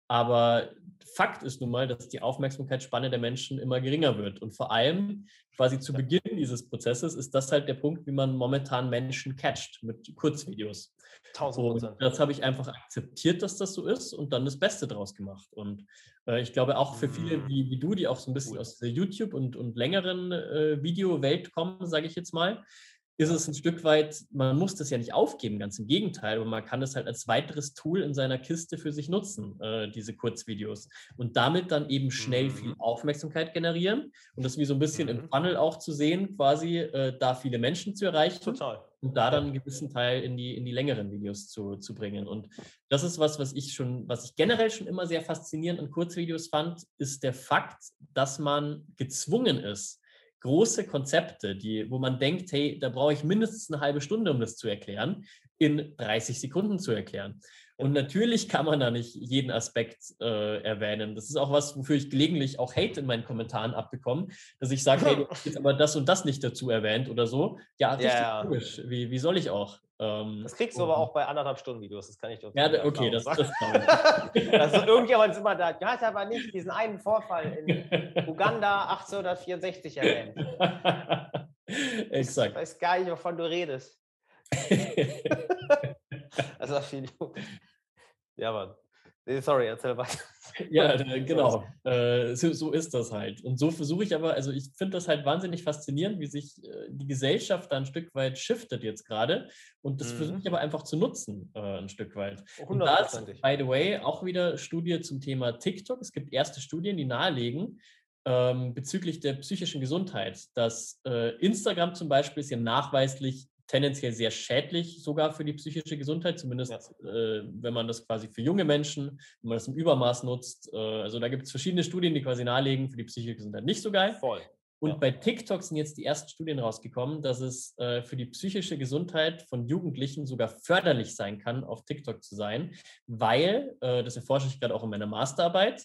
Aber Fakt ist nun mal, dass die Aufmerksamkeitsspanne der Menschen immer geringer wird. Und vor allem quasi zu Beginn dieses Prozesses ist das halt der Punkt, wie man momentan Menschen catcht mit Kurzvideos. Und das habe ich einfach akzeptiert, dass das so ist und dann das Beste draus gemacht. Und äh, ich glaube auch für viele mm. wie, wie du, die auch so ein bisschen aus der YouTube- und, und längeren äh, Videowelt kommen, sage ich jetzt mal, ist es ein Stück weit, man muss das ja nicht aufgeben, ganz im Gegenteil, aber man kann das halt als weiteres Tool in seiner Kiste für sich nutzen, äh, diese Kurzvideos. Und damit dann eben schnell viel mhm. Aufmerksamkeit generieren und das wie so ein bisschen mhm. im Funnel auch zu sehen, quasi äh, da viele Menschen zu erreichen. Total. Und da dann einen gewissen Teil in die, in die längeren Videos zu, zu bringen. Und das ist was, was ich schon, was ich generell schon immer sehr faszinierend an Kurzvideos fand, ist der Fakt, dass man gezwungen ist, große Konzepte, die, wo man denkt, hey, da brauche ich mindestens eine halbe Stunde, um das zu erklären, in 30 Sekunden zu erklären. Und natürlich kann man da nicht jeden Aspekt äh, erwähnen. Das ist auch was, wofür ich gelegentlich auch Hate in meinen Kommentaren abbekomme, dass ich sage, hey, du hast *laughs* jetzt aber das und das nicht dazu erwähnt oder so. Ja, richtig Ja. logisch. Wie, wie soll ich auch? Ähm, Das kriegst du aber auch bei anderthalb Stunden Videos, das kann ich dir Ja, okay, das, das *laughs* ich. Also irgendjemand ist immer da, du hast aber nicht diesen einen Vorfall in *laughs* Uganda 1864 erwähnt. *laughs* Ich Exakt. weiß gar nicht, wovon du redest. Also viel. Ja, Mann. Sorry, erzähl weiter. *laughs* Ja, äh, genau. Äh, so, so ist das halt. Und so versuche ich aber, also ich finde das halt wahnsinnig faszinierend, wie sich äh, die Gesellschaft da ein Stück weit shiftet jetzt gerade. Und das Mhm. versuche ich aber einfach zu nutzen, äh, ein Stück weit. Und da ist, by the way, auch wieder Studie zum Thema TikTok. Es gibt erste Studien, die nahelegen, ähm, bezüglich der psychischen Gesundheit, dass äh, Instagram zum Beispiel ist ja nachweislich tendenziell sehr schädlich sogar für die psychische Gesundheit, zumindest äh, wenn man das quasi für junge Menschen, wenn man das im Übermaß nutzt. Äh, also da gibt es verschiedene Studien, die quasi nahelegen, für die psychische Gesundheit nicht so geil. Voll. Und Ja. bei TikTok sind jetzt die ersten Studien rausgekommen, dass es äh, für die psychische Gesundheit von Jugendlichen sogar förderlich sein kann, auf TikTok zu sein, weil, äh, das erforsche ich gerade auch in meiner Masterarbeit,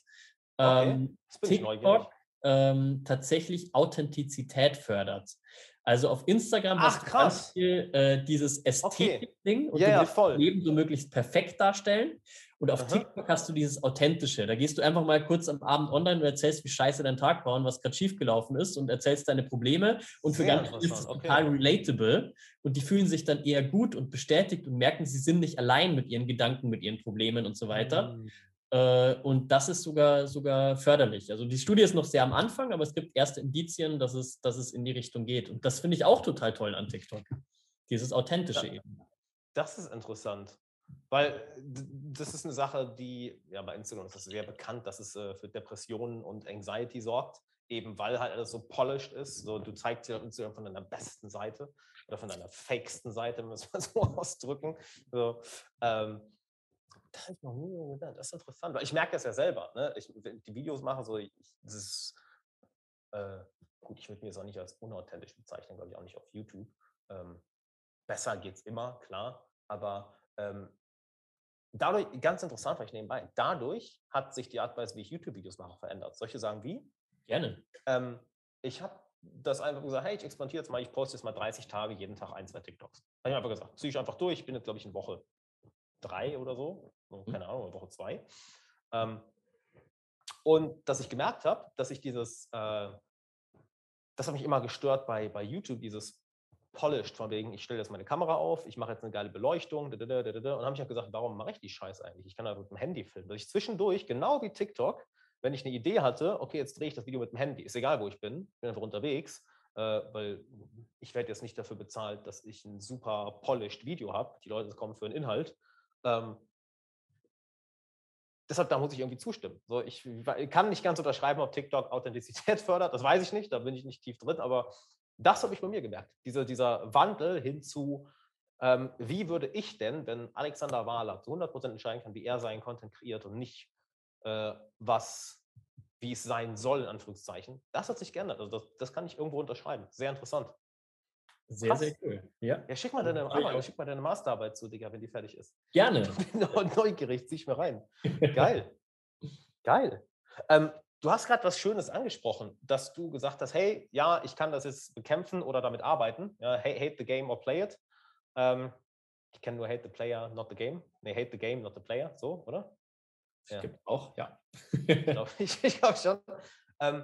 Okay. ähm, neugierig. TikTok ähm, tatsächlich Authentizität fördert. Also auf Instagram Ach, hast du ganz krass. viel äh, dieses Okay. Ästhetik-Ding und Ja, du ja, willst voll. dein Leben so möglichst perfekt darstellen. Und auf Aha. TikTok hast du dieses Authentische. Da gehst du einfach mal kurz am Abend online und erzählst, wie scheiße dein Tag war und was gerade schiefgelaufen ist und erzählst deine Probleme. Und für ganz viele ist es okay. total relatable. Und die fühlen sich dann eher gut und bestätigt und merken, sie sind nicht allein mit ihren Gedanken, mit ihren Problemen und so weiter. Mhm. Äh, und das ist sogar, sogar förderlich. Also die Studie ist noch sehr am Anfang, aber es gibt erste Indizien, dass es, dass es in die Richtung geht. Und das finde ich auch total toll an TikTok. Dieses Authentische Ja. eben. Das ist interessant. Weil das ist eine Sache, die, ja, bei Instagram ist das sehr bekannt, dass es äh, für Depressionen und Anxiety sorgt, eben weil halt alles so polished ist. So, du zeigst dir auf Instagram von deiner besten Seite oder von deiner fakesten Seite, es mal so *laughs* ausdrücken. So, ähm, das habe ich noch nie so gedacht. Das ist interessant, weil ich merke das ja selber. Ne? Ich, wenn ich die Videos mache, so, ich, das ist, äh, gut, ich würde mir das auch nicht als unauthentisch bezeichnen, glaube ich, auch nicht auf YouTube. Ähm, besser geht es immer, klar, aber ähm, dadurch, ganz interessant, vielleicht nebenbei, dadurch hat sich die Art und Weise, wie ich YouTube-Videos mache, verändert. Solche sagen wie, Gerne. ähm, ich habe das einfach gesagt, hey, ich expandiere jetzt mal, ich poste jetzt mal 30 Tage jeden Tag ein, zwei TikToks. Habe ich einfach gesagt, ziehe ich einfach durch, ich bin jetzt, glaube ich, in Woche drei oder so. Keine Ahnung, Woche zwei. Ähm, und dass ich gemerkt habe, dass ich dieses, äh, das hat mich immer gestört bei, bei YouTube, dieses polished, von wegen, ich stelle jetzt meine Kamera auf, ich mache jetzt eine geile Beleuchtung, dadada, dadada, und habe mich auch gesagt, warum mache ich die Scheiße eigentlich? Ich kann einfach mit dem Handy filmen. Dass ich zwischendurch, genau wie TikTok, wenn ich eine Idee hatte, okay, jetzt drehe ich das Video mit dem Handy, ist egal, wo ich bin, ich bin einfach unterwegs, äh, weil ich werde jetzt nicht dafür bezahlt, dass ich ein super polished Video habe. Die Leute kommen für einen Inhalt. Ähm, deshalb, da muss ich irgendwie zustimmen. So, ich kann nicht ganz unterschreiben, ob TikTok Authentizität *laughs* fördert, das weiß ich nicht, da bin ich nicht tief drin, aber das habe ich bei mir gemerkt. Dieser, dieser Wandel hin zu, ähm, wie würde ich denn, wenn Alexander Wahler zu 100% entscheiden kann, wie er seinen Content kreiert und nicht, äh, was, wie es sein soll, in Anführungszeichen, das hat sich geändert. Also das, das kann ich irgendwo unterschreiben. Sehr interessant. Sehr, Krass. sehr cool. Ja, Ja, schick mal deine, auch. schick mal deine Masterarbeit zu, Digga, wenn die fertig ist. *laughs* gerne. Ich bin neu- neugierig, zieh ich mir rein. *laughs* Geil. Geil. Ähm, du hast gerade was Schönes angesprochen, dass du gesagt hast, hey, ja, ich kann das jetzt bekämpfen oder damit arbeiten. Ja, ha- hate the game or play it. Ähm, ich kenne nur hate the player, not the game. Nee, hate the game, not the player. So, oder? Ja. Gibt auch, ja. *laughs* Ich glaube glaub schon. Ähm,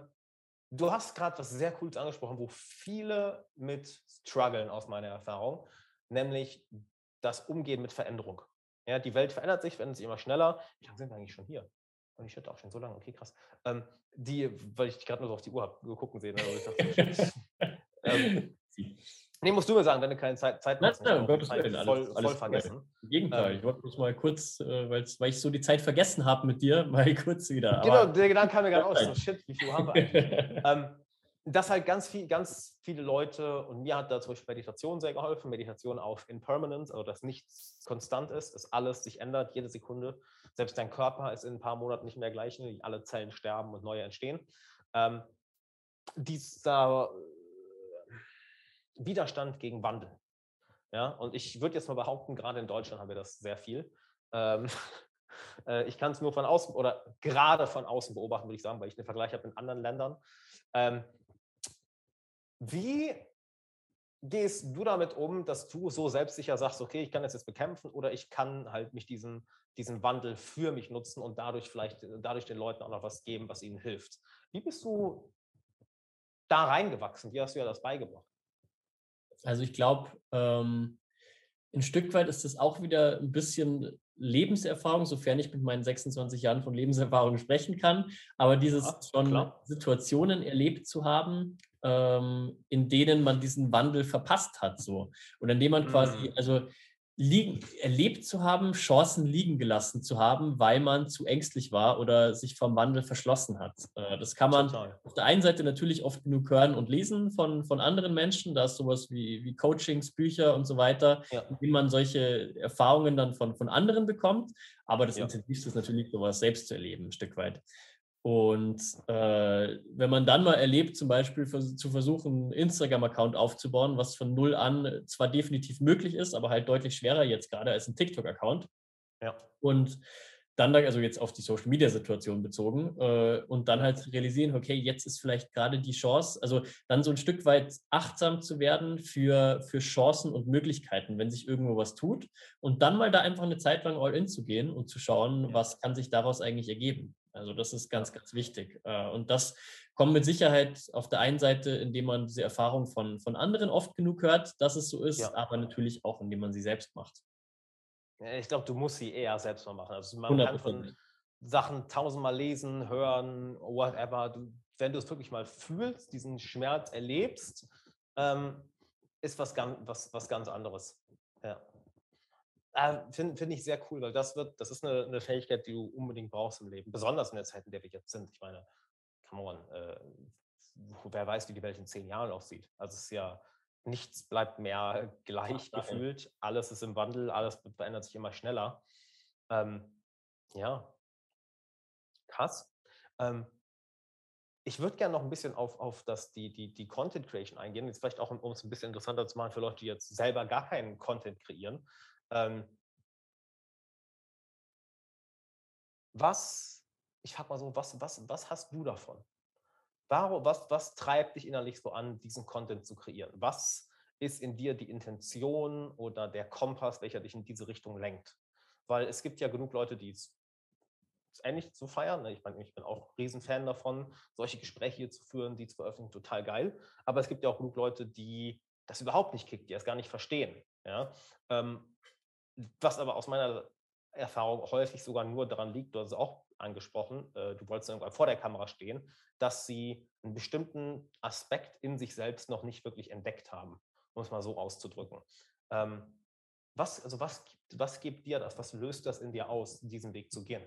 du hast gerade was sehr Cooles angesprochen, wo viele mit strugglen aus meiner Erfahrung, nämlich das Umgehen mit Veränderung. Ja, die Welt verändert sich, verändert sich immer schneller. Wie lange sind wir eigentlich schon hier? Und ich shit auch schon so lange. Okay, krass. Ähm, die, weil ich gerade nur so auf die Uhr habe gucken sehen. Also dachte, shit. *laughs* ähm, nee, musst du mir sagen, wenn du keine Zeit, Zeit hast. nein, um Gottes Willen, alles- voll, alles voll cool. vergessen. Im Gegenteil, Ähm. ich wollte bloß mal kurz, äh, weil ich so die Zeit vergessen habe mit dir, *laughs* mal kurz wieder. Genau, der Gedanke kam mir gerade aus. So, shit, wie viel haben wir *laughs* eigentlich? ähm, dass halt ganz, viel, ganz viele Leute, und mir hat da zum Beispiel Meditation sehr geholfen, Meditation auf Impermanence, also dass nichts konstant ist, dass alles sich ändert, jede Sekunde. Selbst dein Körper ist in ein paar Monaten nicht mehr gleich, ne, alle Zellen sterben und neue entstehen. Ähm, dieser Widerstand gegen Wandel. Ja, und ich würde jetzt mal behaupten, gerade in Deutschland haben wir das sehr viel. Ähm, *laughs* äh, ich kann es nur von außen oder gerade von außen beobachten, würde ich sagen, weil ich einen Vergleich habe in anderen Ländern. Ähm, wie gehst du damit um, dass du so selbstsicher sagst, okay, ich kann das jetzt bekämpfen oder ich kann halt mich diesen, diesen Wandel für mich nutzen und dadurch vielleicht äh, dadurch den Leuten auch noch was geben, was ihnen hilft. Wie bist du da reingewachsen? Wie hast du ja das beigebracht? Also ich glaube, ähm, ein Stück weit ist das auch wieder ein bisschen Lebenserfahrung, sofern ich mit meinen 26 Jahren von Lebenserfahrung sprechen kann. Aber dieses ja, schon klar. Situationen erlebt zu haben, ähm, in denen man diesen Wandel verpasst hat, so. Und in dem man quasi, mhm. also liegen, erlebt zu haben, Chancen liegen gelassen zu haben, weil man zu ängstlich war oder sich vom Wandel verschlossen hat. Äh, das kann man Total. auf der einen Seite natürlich oft genug hören und lesen von, von anderen Menschen. Da ist sowas wie, wie Coachings, Bücher und so weiter, ja. in denen man solche Erfahrungen dann von, von anderen bekommt. Aber das ja. Intensivste ist natürlich, sowas selbst zu erleben, ein Stück weit. Und äh, wenn man dann mal erlebt, zum Beispiel für, zu versuchen, einen Instagram-Account aufzubauen, was von null an zwar definitiv möglich ist, aber halt deutlich schwerer jetzt gerade als ein TikTok-Account. Ja. Und dann, also jetzt auf die Social-Media-Situation bezogen, äh, und dann halt realisieren, okay, jetzt ist vielleicht gerade die Chance, also dann so ein Stück weit achtsam zu werden für, für Chancen und Möglichkeiten, wenn sich irgendwo was tut, und dann mal da einfach eine Zeit lang all in zu gehen und zu schauen, was kann sich daraus eigentlich ergeben. Also das ist ganz, ganz wichtig. Äh, und das kommt mit Sicherheit auf der einen Seite, indem man diese Erfahrung von, von anderen oft genug hört, dass es so ist, ja. aber natürlich auch, indem man sie selbst macht. Ich glaube, du musst sie eher selbst mal machen. Also man 100%. kann von Sachen tausendmal lesen, hören, whatever. Du, wenn du es wirklich mal fühlst, diesen Schmerz erlebst, ähm, ist was ganz, was, was ganz anderes. Ja. Äh, Finde find ich sehr cool, weil das wird, das ist eine, eine, Fähigkeit, die du unbedingt brauchst im Leben. Besonders in der Zeit, in der wir jetzt sind. Ich meine, come on, äh, wer weiß, wie die Welt in zehn Jahren aussieht. Also es ist ja, nichts bleibt mehr *laughs* gleich Ach, gefühlt. Alles ist im Wandel, alles verändert sich immer schneller. Ähm, ja, krass. Ähm, ich würde gerne noch ein bisschen auf, auf das, die, die, die Content Creation eingehen. Jetzt vielleicht auch, um es ein bisschen interessanter zu machen für Leute, die jetzt selber gar keinen Content kreieren. Ähm, was, ich frage mal so, was, was, was hast du davon? Warum, was, was treibt dich innerlich so an, diesen Content zu kreieren? Was ist in dir die Intention oder der Kompass, welcher dich in diese Richtung lenkt? Weil es gibt ja genug Leute, die es ähnlich zu feiern. Ne? Ich meine, ich bin auch Riesenfan davon, solche Gespräche hier zu führen, die zu veröffentlichen, total geil. Aber es gibt ja auch genug Leute, die das überhaupt nicht kickt, die das gar nicht verstehen. Ja? Was aber aus meiner Erfahrung häufig sogar nur daran liegt, du hast es auch angesprochen, äh, du wolltest irgendwann vor der Kamera stehen, dass sie einen bestimmten Aspekt in sich selbst noch nicht wirklich entdeckt haben, um es mal so auszudrücken. Ähm, was, also was, was gibt dir das? Was löst das in dir aus, diesen Weg zu gehen?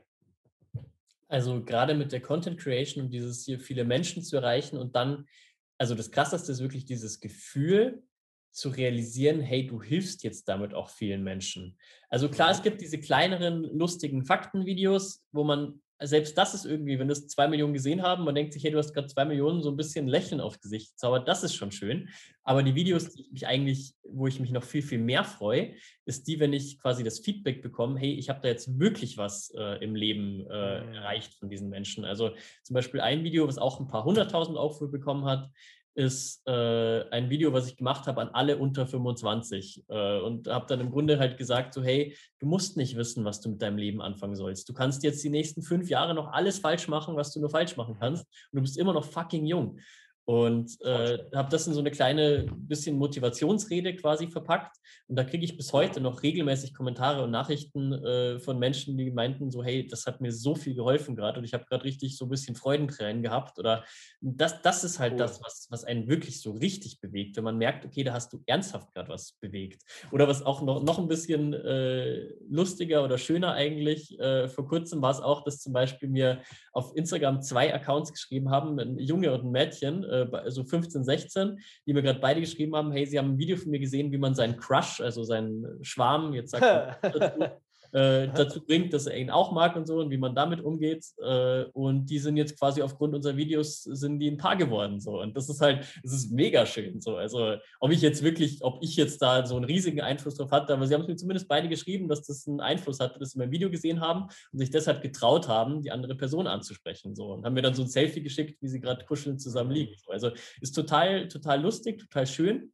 Also gerade mit der Content Creation und dieses hier viele Menschen zu erreichen und dann, also das Krasseste ist wirklich dieses Gefühl, zu realisieren, hey, du hilfst jetzt damit auch vielen Menschen. Also klar, es gibt diese kleineren, lustigen Faktenvideos, wo man, selbst das ist irgendwie, wenn das zwei Millionen gesehen haben, man denkt sich, hey, du hast gerade zwei Millionen, so ein bisschen Lächeln aufs Gesicht zaubert, das ist schon schön. Aber die Videos, die ich mich eigentlich, wo ich mich noch viel, viel mehr freue, ist die, wenn ich quasi das Feedback bekomme, hey, ich habe da jetzt wirklich was äh, im Leben äh, erreicht von diesen Menschen. Also zum Beispiel ein Video, was auch ein paar hunderttausend Aufrufe bekommen hat, ist äh, ein Video, was ich gemacht habe an alle unter 25 äh, und habe dann im Grunde halt gesagt, so hey, du musst nicht wissen, was du mit deinem Leben anfangen sollst. Du kannst jetzt die nächsten fünf Jahre noch alles falsch machen, was du nur falsch machen kannst und du bist immer noch fucking jung. Und äh, habe das in so eine kleine bisschen Motivationsrede quasi verpackt. Und da kriege ich bis heute noch regelmäßig Kommentare und Nachrichten äh, von Menschen, die meinten so, hey, das hat mir so viel geholfen gerade und ich habe gerade richtig so ein bisschen Freudentränen gehabt. Oder das, das ist halt cool. das, was, was einen wirklich so richtig bewegt, wenn man merkt, okay, da hast du ernsthaft gerade was bewegt. Oder was auch noch, noch ein bisschen äh, lustiger oder schöner eigentlich, äh, vor kurzem war es auch, dass zum Beispiel mir auf Instagram zwei Accounts geschrieben haben, ein Junge und ein Mädchen, äh, so 15, 16, die mir gerade beide geschrieben haben, hey, sie haben ein Video von mir gesehen, wie man seinen Crush, also seinen Schwarm, jetzt sagt *laughs* äh, dazu bringt, dass er ihn auch mag und so und wie man damit umgeht. Äh, und die sind jetzt quasi aufgrund unserer Videos sind die ein Paar geworden so und das ist halt, das ist mega schön so. Also ob ich jetzt wirklich, ob ich jetzt da so einen riesigen Einfluss drauf hatte, aber sie haben es mir zumindest beide geschrieben, dass das einen Einfluss hatte, dass sie mein Video gesehen haben und sich deshalb getraut haben, die andere Person anzusprechen so und haben mir dann so ein Selfie geschickt, wie sie gerade kuschelnd zusammen liegen. So. Also ist total, total lustig, total schön.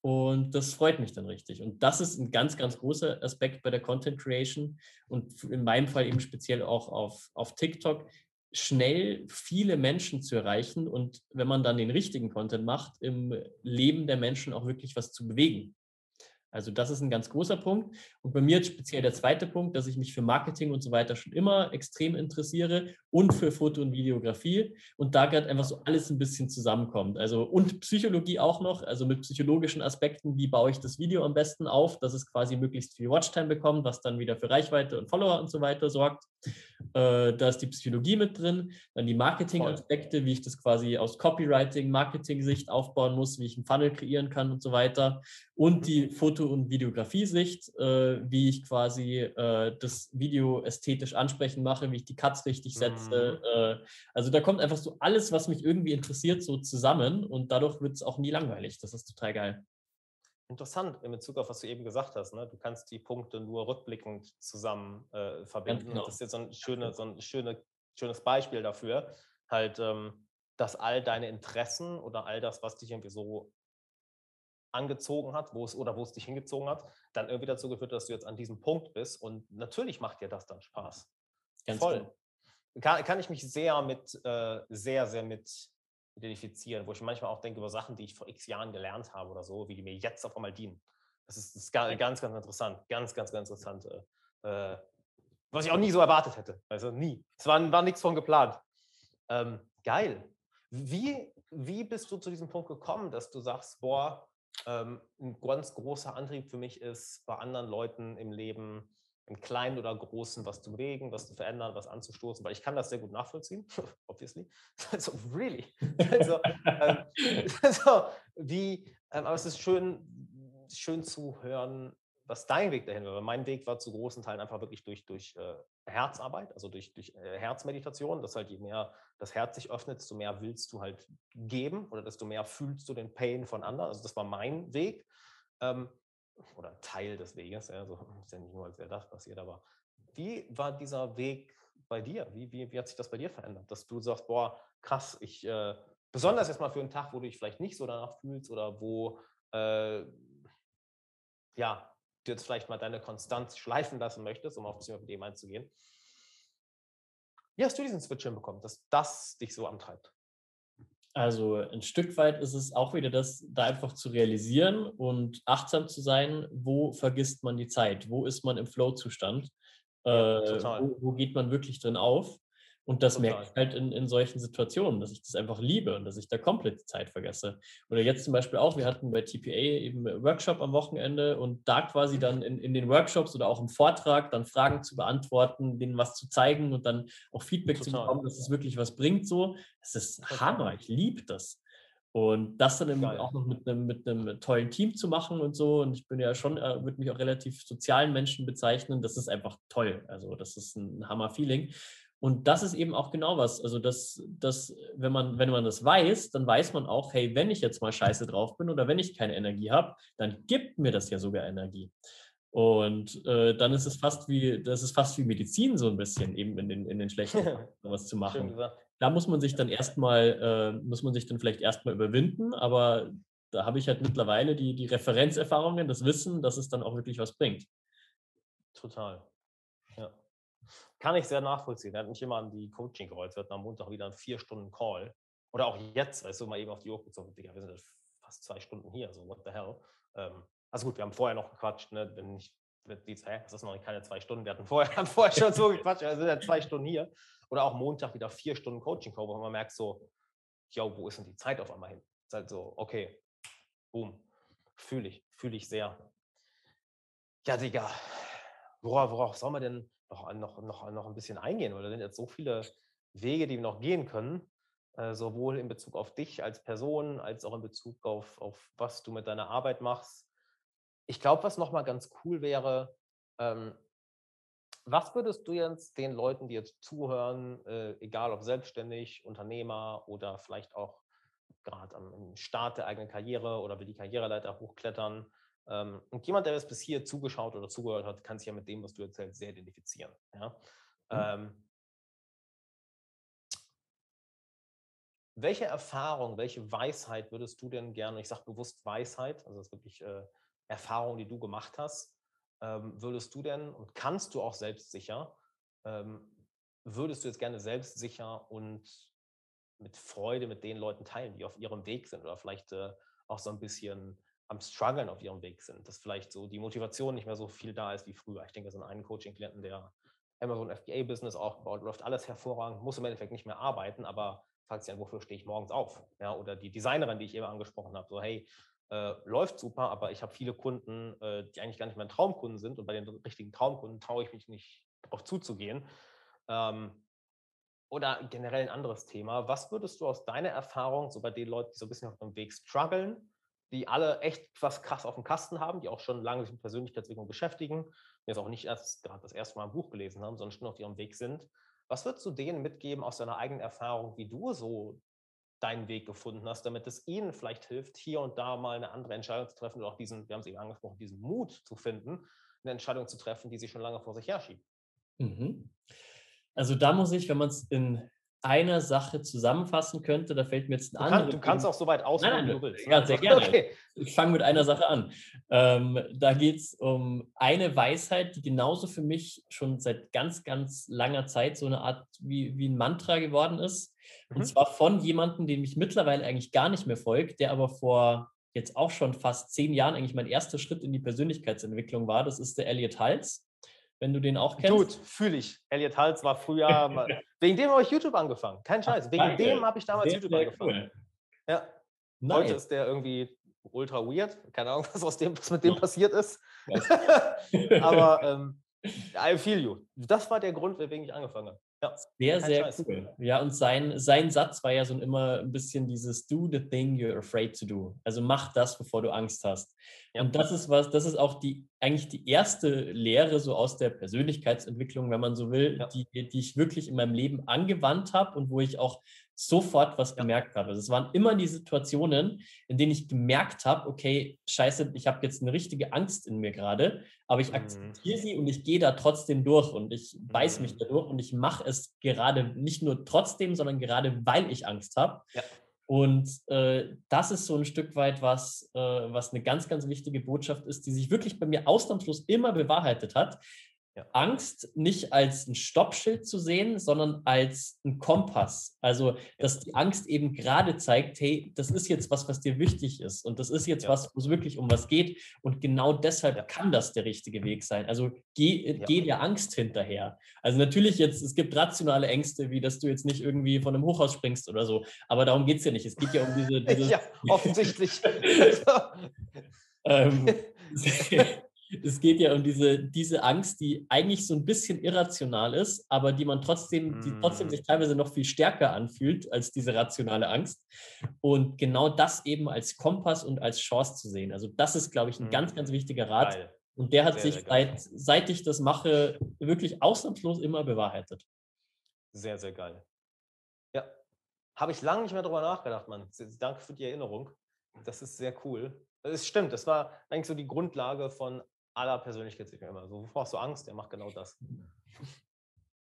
Und das freut mich dann richtig. Und das ist ein ganz, ganz großer Aspekt bei der Content Creation und in meinem Fall eben speziell auch auf, auf TikTok, schnell viele Menschen zu erreichen und wenn man dann den richtigen Content macht, im Leben der Menschen auch wirklich was zu bewegen. Also das ist ein ganz großer Punkt. Und bei mir jetzt speziell der zweite Punkt, dass ich mich für Marketing und so weiter schon immer extrem interessiere und für Foto und Videografie und da gerade einfach so alles ein bisschen zusammenkommt. Also und Psychologie auch noch, also mit psychologischen Aspekten, wie baue ich das Video am besten auf, dass es quasi möglichst viel Watchtime bekommt, was dann wieder für Reichweite und Follower und so weiter sorgt. Äh, da ist die Psychologie mit drin, dann die Marketing-Aspekte, wie ich das quasi aus Copywriting, Marketing-Sicht aufbauen muss, wie ich einen Funnel kreieren kann und so weiter. Und die mhm. Foto- und Videografie-Sicht, äh, wie ich quasi äh, das Video ästhetisch ansprechend mache, wie ich die Cuts richtig setze. Mhm. Äh, also da kommt einfach so alles, was mich irgendwie interessiert, so zusammen und dadurch wird es auch nie langweilig. Das ist total geil. Interessant in Bezug auf was du eben gesagt hast. Ne? Du kannst die Punkte nur rückblickend zusammen äh, verbinden. Genau. Das ist jetzt so ein, schöne, so ein schöne, schönes Beispiel dafür, halt, ähm, dass all deine Interessen oder all das, was dich irgendwie so angezogen hat, wo es oder wo es dich hingezogen hat, dann irgendwie dazu geführt, dass du jetzt an diesem Punkt bist. Und natürlich macht dir das dann Spaß. Ganz Voll. Cool. Kann, kann ich mich sehr mit, äh, sehr, sehr mit identifizieren, wo ich manchmal auch denke über Sachen, die ich vor x Jahren gelernt habe oder so, wie die mir jetzt auf einmal dienen. Das ist, das ist ganz, ganz interessant. Ganz, ganz, ganz interessant. Äh, was ich auch nie so erwartet hätte. Also nie. Es war, war nichts von geplant. Ähm, geil. Wie, wie bist du zu diesem Punkt gekommen, dass du sagst, boah, ein ganz großer Antrieb für mich ist, bei anderen Leuten im Leben im Kleinen oder Großen was zu bewegen, was zu verändern, was anzustoßen, weil ich kann das sehr gut nachvollziehen, *laughs* obviously. *laughs* Also, really. Also, ähm, *laughs* also wie, ähm, aber es ist schön, schön zu hören, was dein Weg dahin war. Weil mein Weg war zu großen Teilen einfach wirklich durch, durch äh, Herzarbeit, also durch, durch äh, Herzmeditation, dass halt je mehr das Herz sich öffnet, desto mehr willst du halt geben oder desto mehr fühlst du den Pain von anderen. Also das war mein Weg. Ähm, oder Teil des Weges. Ja, so *laughs* ist ja nicht nur, als wäre das passiert, aber wie war dieser Weg bei dir? Wie, wie, wie hat sich das bei dir verändert? Dass du sagst, boah, krass, ich, äh, besonders jetzt mal für einen Tag, wo du dich vielleicht nicht so danach fühlst oder wo, äh, ja, du jetzt vielleicht mal deine Konstanz schleifen lassen möchtest, um auf das Thema einzugehen. Wie hast du diesen Switch hinbekommen, dass das dich so antreibt? Also ein Stück weit ist es auch wieder das, da einfach zu realisieren und achtsam zu sein, wo vergisst man die Zeit, wo ist man im Flow-Zustand, äh, wo, wo, geht man wirklich drin auf. Und das Total. merke ich halt in, in solchen Situationen, dass ich das einfach liebe und dass ich da komplett die Zeit vergesse. Oder jetzt zum Beispiel auch, wir hatten bei TPA eben Workshop am Wochenende und da quasi mhm. dann in, in den Workshops oder auch im Vortrag dann Fragen zu beantworten, denen was zu zeigen und dann auch Feedback Total. zu bekommen, dass es wirklich was bringt. So, das ist Total. Hammer, ich liebe das. Und das dann auch noch mit einem, mit einem tollen Team zu machen und so. Und ich bin ja schon, äh, würde mich auch relativ sozialen Menschen bezeichnen. Das ist einfach toll. Also, das ist ein Hammer-Feeling. Und das ist eben auch genau was. Also, das, das, wenn, man, wenn man das weiß, dann weiß man auch, hey, wenn ich jetzt mal scheiße drauf bin oder wenn ich keine Energie habe, dann gibt mir das ja sogar Energie. Und äh, dann ist es fast wie, das ist fast wie Medizin so ein bisschen, eben in den, in den schlechten *laughs* was zu machen. Da muss man sich dann erstmal, äh, muss man sich dann vielleicht erstmal überwinden, aber da habe ich halt mittlerweile die, die Referenzerfahrungen, das Wissen, dass es dann auch wirklich was bringt. Total. Kann ich sehr nachvollziehen. Er hat mich immer an die Coaching geholt. Wir hatten am Montag wieder einen vier Stunden Call. Oder auch jetzt, weißt du, mal eben auf die Uhr gezogen. Digga, wir sind fast zwei Stunden hier, so what the hell. Ähm, also gut, wir haben vorher noch gequatscht, ne? Wenn ich, die, hä, das ist noch keine zwei Stunden. Wir hatten vorher, *laughs* haben vorher schon so gequatscht, also sind ja zwei Stunden hier. Oder auch Montag wieder vier Stunden Coaching-Call, wo man merkt so, yo, wo ist denn die Zeit auf einmal hin? Ist halt so, okay, boom, fühle ich, fühle ich sehr. Ja, Digga, worauf, worauf soll man denn noch, noch, noch, noch ein bisschen eingehen, weil da sind jetzt so viele Wege, die wir noch gehen können, äh, sowohl in Bezug auf dich als Person, als auch in Bezug auf, auf was du mit deiner Arbeit machst. Ich glaube, was nochmal ganz cool wäre, ähm, Was würdest du jetzt den Leuten, die jetzt zuhören, äh, egal ob selbstständig, Unternehmer oder vielleicht auch gerade am Start der eigenen Karriere oder will die Karriereleiter hochklettern, und jemand, der jetzt bis hier zugeschaut oder zugehört hat, kann sich ja mit dem, was du erzählst, sehr identifizieren. Ja? Mhm. Ähm, welche Erfahrung, welche Weisheit würdest du denn gerne, ich sage bewusst Weisheit, also das ist wirklich äh, Erfahrung, die du gemacht hast, ähm, würdest du denn und kannst du auch selbstsicher, ähm, würdest du jetzt gerne selbstsicher und mit Freude mit den Leuten teilen, die auf ihrem Weg sind oder vielleicht äh, auch so ein bisschen am Struggeln auf ihrem Weg sind, dass vielleicht so die Motivation nicht mehr so viel da ist wie früher. Ich denke, so einen Coaching-Klienten, der Amazon FBA-Business aufgebaut, läuft alles hervorragend, muss im Endeffekt nicht mehr arbeiten, aber fragt sich dann, wofür stehe ich morgens auf? Ja, oder die Designerin, die ich eben angesprochen habe, so hey, äh, läuft super, aber ich habe viele Kunden, äh, die eigentlich gar nicht mein Traumkunden sind und bei den richtigen Traumkunden traue ich mich nicht darauf zuzugehen. Ähm, oder generell ein anderes Thema. Was würdest du aus deiner Erfahrung, so bei den Leuten, die so ein bisschen auf dem Weg strugglen, die alle echt was krass auf dem Kasten haben, die auch schon lange sich mit Persönlichkeitsentwicklung beschäftigen, die jetzt auch nicht erst gerade das erste Mal ein Buch gelesen haben, sondern schon auf ihrem Weg sind. Was würdest du denen mitgeben aus deiner eigenen Erfahrung, wie du so deinen Weg gefunden hast, damit es ihnen vielleicht hilft, hier und da mal eine andere Entscheidung zu treffen oder auch diesen, wir haben es eben angesprochen, diesen Mut zu finden, eine Entscheidung zu treffen, die sie schon lange vor sich herschieben? Mhm. Also da muss ich, wenn man es in einer Sache zusammenfassen könnte, da fällt mir jetzt ein anderes. Du kannst auch so weit ausholen, wie du willst. Ja, sehr gerne. Okay. Ich fange mit einer Sache an. Ähm, da geht es um eine Weisheit, die genauso für mich schon seit ganz, ganz langer Zeit so eine Art wie, wie ein Mantra geworden ist. Mhm. Und zwar von jemandem, dem ich mittlerweile eigentlich gar nicht mehr folgt, der aber vor jetzt auch schon fast zehn Jahren eigentlich mein erster Schritt in die Persönlichkeitsentwicklung war. Das ist der Elliot Hals wenn du den auch kennst. Gut, fühle ich. Elliot Hals war früher, *laughs* wegen dem habe ich YouTube angefangen. Kein Scheiß. Ach, wegen danke. dem habe ich damals sehr, YouTube sehr angefangen. Cool. Ja. Nice. Heute ist der irgendwie ultra weird. Keine Ahnung, *laughs* was, aus dem, was mit dem passiert ist. *laughs* Aber ähm, I feel you. Das war der Grund, weswegen ich angefangen habe. Ja, sehr, sehr Scheiß. cool. Ja, und sein, sein Satz war ja so immer ein bisschen dieses Do the thing you're afraid to do. Also mach das, bevor du Angst hast. Ja. Und das ist was, das ist auch die eigentlich die erste Lehre so aus der Persönlichkeitsentwicklung, wenn man so will, ja. die, die ich wirklich in meinem Leben angewandt habe und wo ich auch sofort was gemerkt habe. Also es waren immer die Situationen, in denen ich gemerkt habe, okay, scheiße, ich habe jetzt eine richtige Angst in mir gerade, aber ich mhm. akzeptiere sie und ich gehe da trotzdem durch und ich mich mhm. da durch und ich mache es gerade nicht nur trotzdem, sondern gerade weil ich Angst habe. Ja. Und äh, das ist so ein Stück weit was, äh, was eine ganz, ganz wichtige Botschaft ist, die sich wirklich bei mir ausnahmslos immer bewahrheitet hat. Ja. Angst nicht als ein Stoppschild zu sehen, sondern als ein Kompass. Also, dass die Angst eben gerade zeigt, hey, das ist jetzt was, was dir wichtig ist. Und das ist jetzt ja. was, wo es wirklich um was geht. Und genau deshalb ja. kann das der richtige Weg sein. Also, geh, geh der Angst hinterher. Also, natürlich jetzt, es gibt rationale Ängste, wie dass du jetzt nicht irgendwie von einem Hochhaus springst oder so. Aber darum geht es ja nicht. Es geht ja um diese. diese *laughs* ja, offensichtlich. *laughs* *laughs* ähm, es geht ja um diese, diese Angst, die eigentlich so ein bisschen irrational ist, aber die man trotzdem, die trotzdem mm. sich teilweise noch viel stärker anfühlt als diese rationale Angst. Und genau das eben als Kompass und als Chance zu sehen. Also das ist, glaube ich, ein ganz, ganz wichtiger Rat. Geil. Und der hat sehr, sich, seit, seit ich das mache, wirklich ausnahmslos immer bewahrheitet. Sehr, sehr geil. Ja, habe ich lange nicht mehr drüber nachgedacht, Mann. Danke für die Erinnerung. Das ist sehr cool. Es stimmt, das war eigentlich so die Grundlage von aller Persönlichkeitsentwicklung immer. So, wovor hast du Angst? Der macht genau das.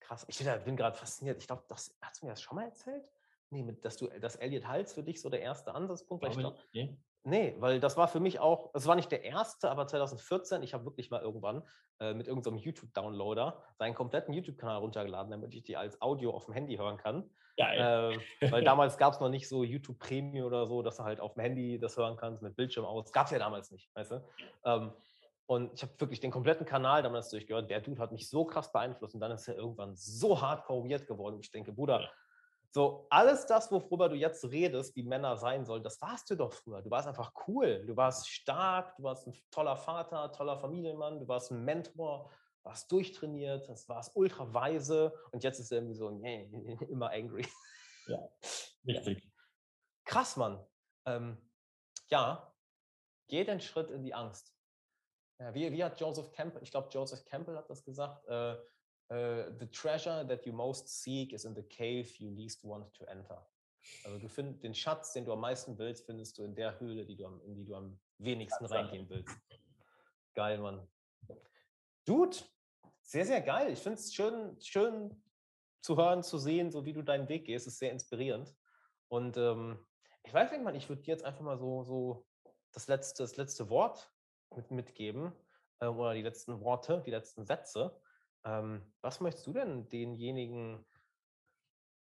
Krass. Ich bin gerade fasziniert. Ich glaube, das hast du mir das schon mal erzählt? Nee, mit, dass du, dass Elliot Hals für dich so der erste Ansatzpunkt war. Nee. nee, weil das war für mich auch, es war nicht der erste, aber 2014, ich habe wirklich mal irgendwann äh, mit irgendeinem so YouTube-Downloader seinen kompletten YouTube-Kanal runtergeladen, damit ich die als Audio auf dem Handy hören kann. Geil. Äh, weil damals gab es noch nicht so YouTube Premium oder so, dass du halt auf dem Handy das hören kannst mit Bildschirm aus. Gab es ja damals nicht, weißt du? Ähm, und ich habe wirklich den kompletten Kanal damals durchgehört. Der Dude hat mich so krass beeinflusst und dann ist er irgendwann so hardcore weird geworden. Ich denke, Bruder, so alles das, worüber du jetzt redest, wie Männer sein sollen, das warst du doch früher. Du warst einfach cool. Du warst stark, du warst ein toller Vater, toller Familienmann, du warst ein Mentor, warst durchtrainiert, das warst ultra weise und jetzt ist er irgendwie so, nee, *laughs* immer angry. *laughs* Ja, richtig. Krass, Mann. Ähm, ja, geh den Schritt in die Angst. Ja, wie, wie hat Joseph Campbell, ich glaube, Joseph Campbell hat das gesagt, äh, uh, the treasure that you most seek is in the cave you least want to enter. Also du findest den Schatz, den du am meisten willst, findest du in der Höhle, die du am, in die du am wenigsten reingehen willst. Geil, Mann. Dude, sehr, sehr geil. Ich finde es schön, schön zu hören, zu sehen, so wie du deinen Weg gehst. ist sehr inspirierend. Und ähm, ich weiß nicht, man, ich würde dir jetzt einfach mal so, so das, letzte, das letzte Wort mit, mitgeben äh, oder die letzten Worte, die letzten Sätze. Ähm, was möchtest du denn denjenigen,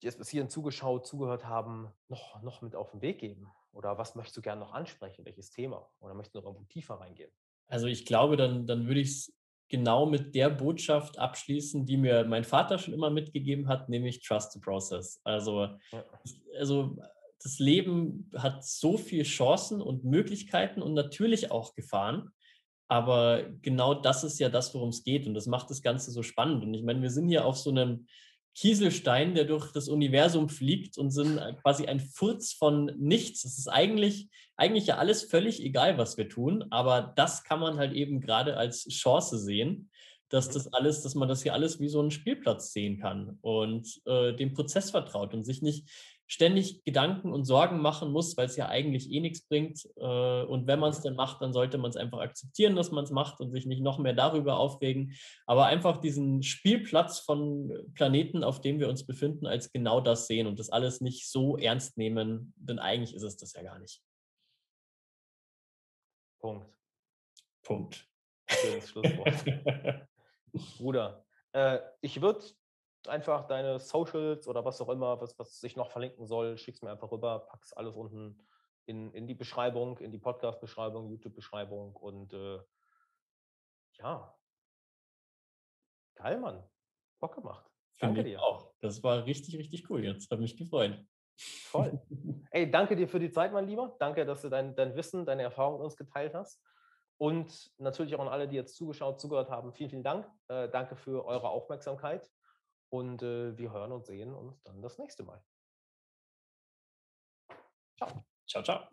die jetzt bis hierhin zugeschaut, zugehört haben, noch, noch mit auf den Weg geben? Oder was möchtest du gerne noch ansprechen? Welches Thema? Oder möchtest du noch irgendwo tiefer reingehen? Also ich glaube, dann, dann würde ich es genau mit der Botschaft abschließen, die mir mein Vater schon immer mitgegeben hat, nämlich Trust the Process. Also, also das Leben hat so viele Chancen und Möglichkeiten und natürlich auch Gefahren. Aber genau das ist ja das, worum es geht. Und das macht das Ganze so spannend. Und ich meine, wir sind hier auf so einem Kieselstein, der durch das Universum fliegt und sind quasi ein Furz von nichts. Es ist eigentlich, eigentlich ja alles völlig egal, was wir tun, aber das kann man halt eben gerade als Chance sehen, dass das alles, dass man das hier alles wie so einen Spielplatz sehen kann und äh, dem Prozess vertraut und sich nicht ständig Gedanken und Sorgen machen muss, weil es ja eigentlich eh nichts bringt. Äh, und wenn man es dann macht, dann sollte man es einfach akzeptieren, dass man es macht und sich nicht noch mehr darüber aufregen. Aber einfach diesen Spielplatz von Planeten, auf dem wir uns befinden, als genau das sehen und das alles nicht so ernst nehmen, denn eigentlich ist es das ja gar nicht. Punkt. Punkt. Schönes Schlusswort. *laughs* Bruder, äh, ich würde einfach deine Socials oder was auch immer, was, was sich noch verlinken soll, schick's mir einfach rüber, pack's alles unten in, in die Beschreibung, in die Podcast-Beschreibung, YouTube-Beschreibung und äh, ja. Geil, Mann. Bock gemacht. Danke dir. Auch. Das war richtig, richtig cool jetzt. Hat mich gefreut. Voll. *laughs* Ey, danke dir für die Zeit, mein Lieber. Danke, dass du dein, dein Wissen, deine Erfahrungen uns geteilt hast. Und natürlich auch an alle, die jetzt zugeschaut, zugehört haben. Vielen, vielen Dank. Äh, danke für eure Aufmerksamkeit. Und äh, wir hören und sehen uns dann das nächste Mal. Ciao. Ciao, ciao.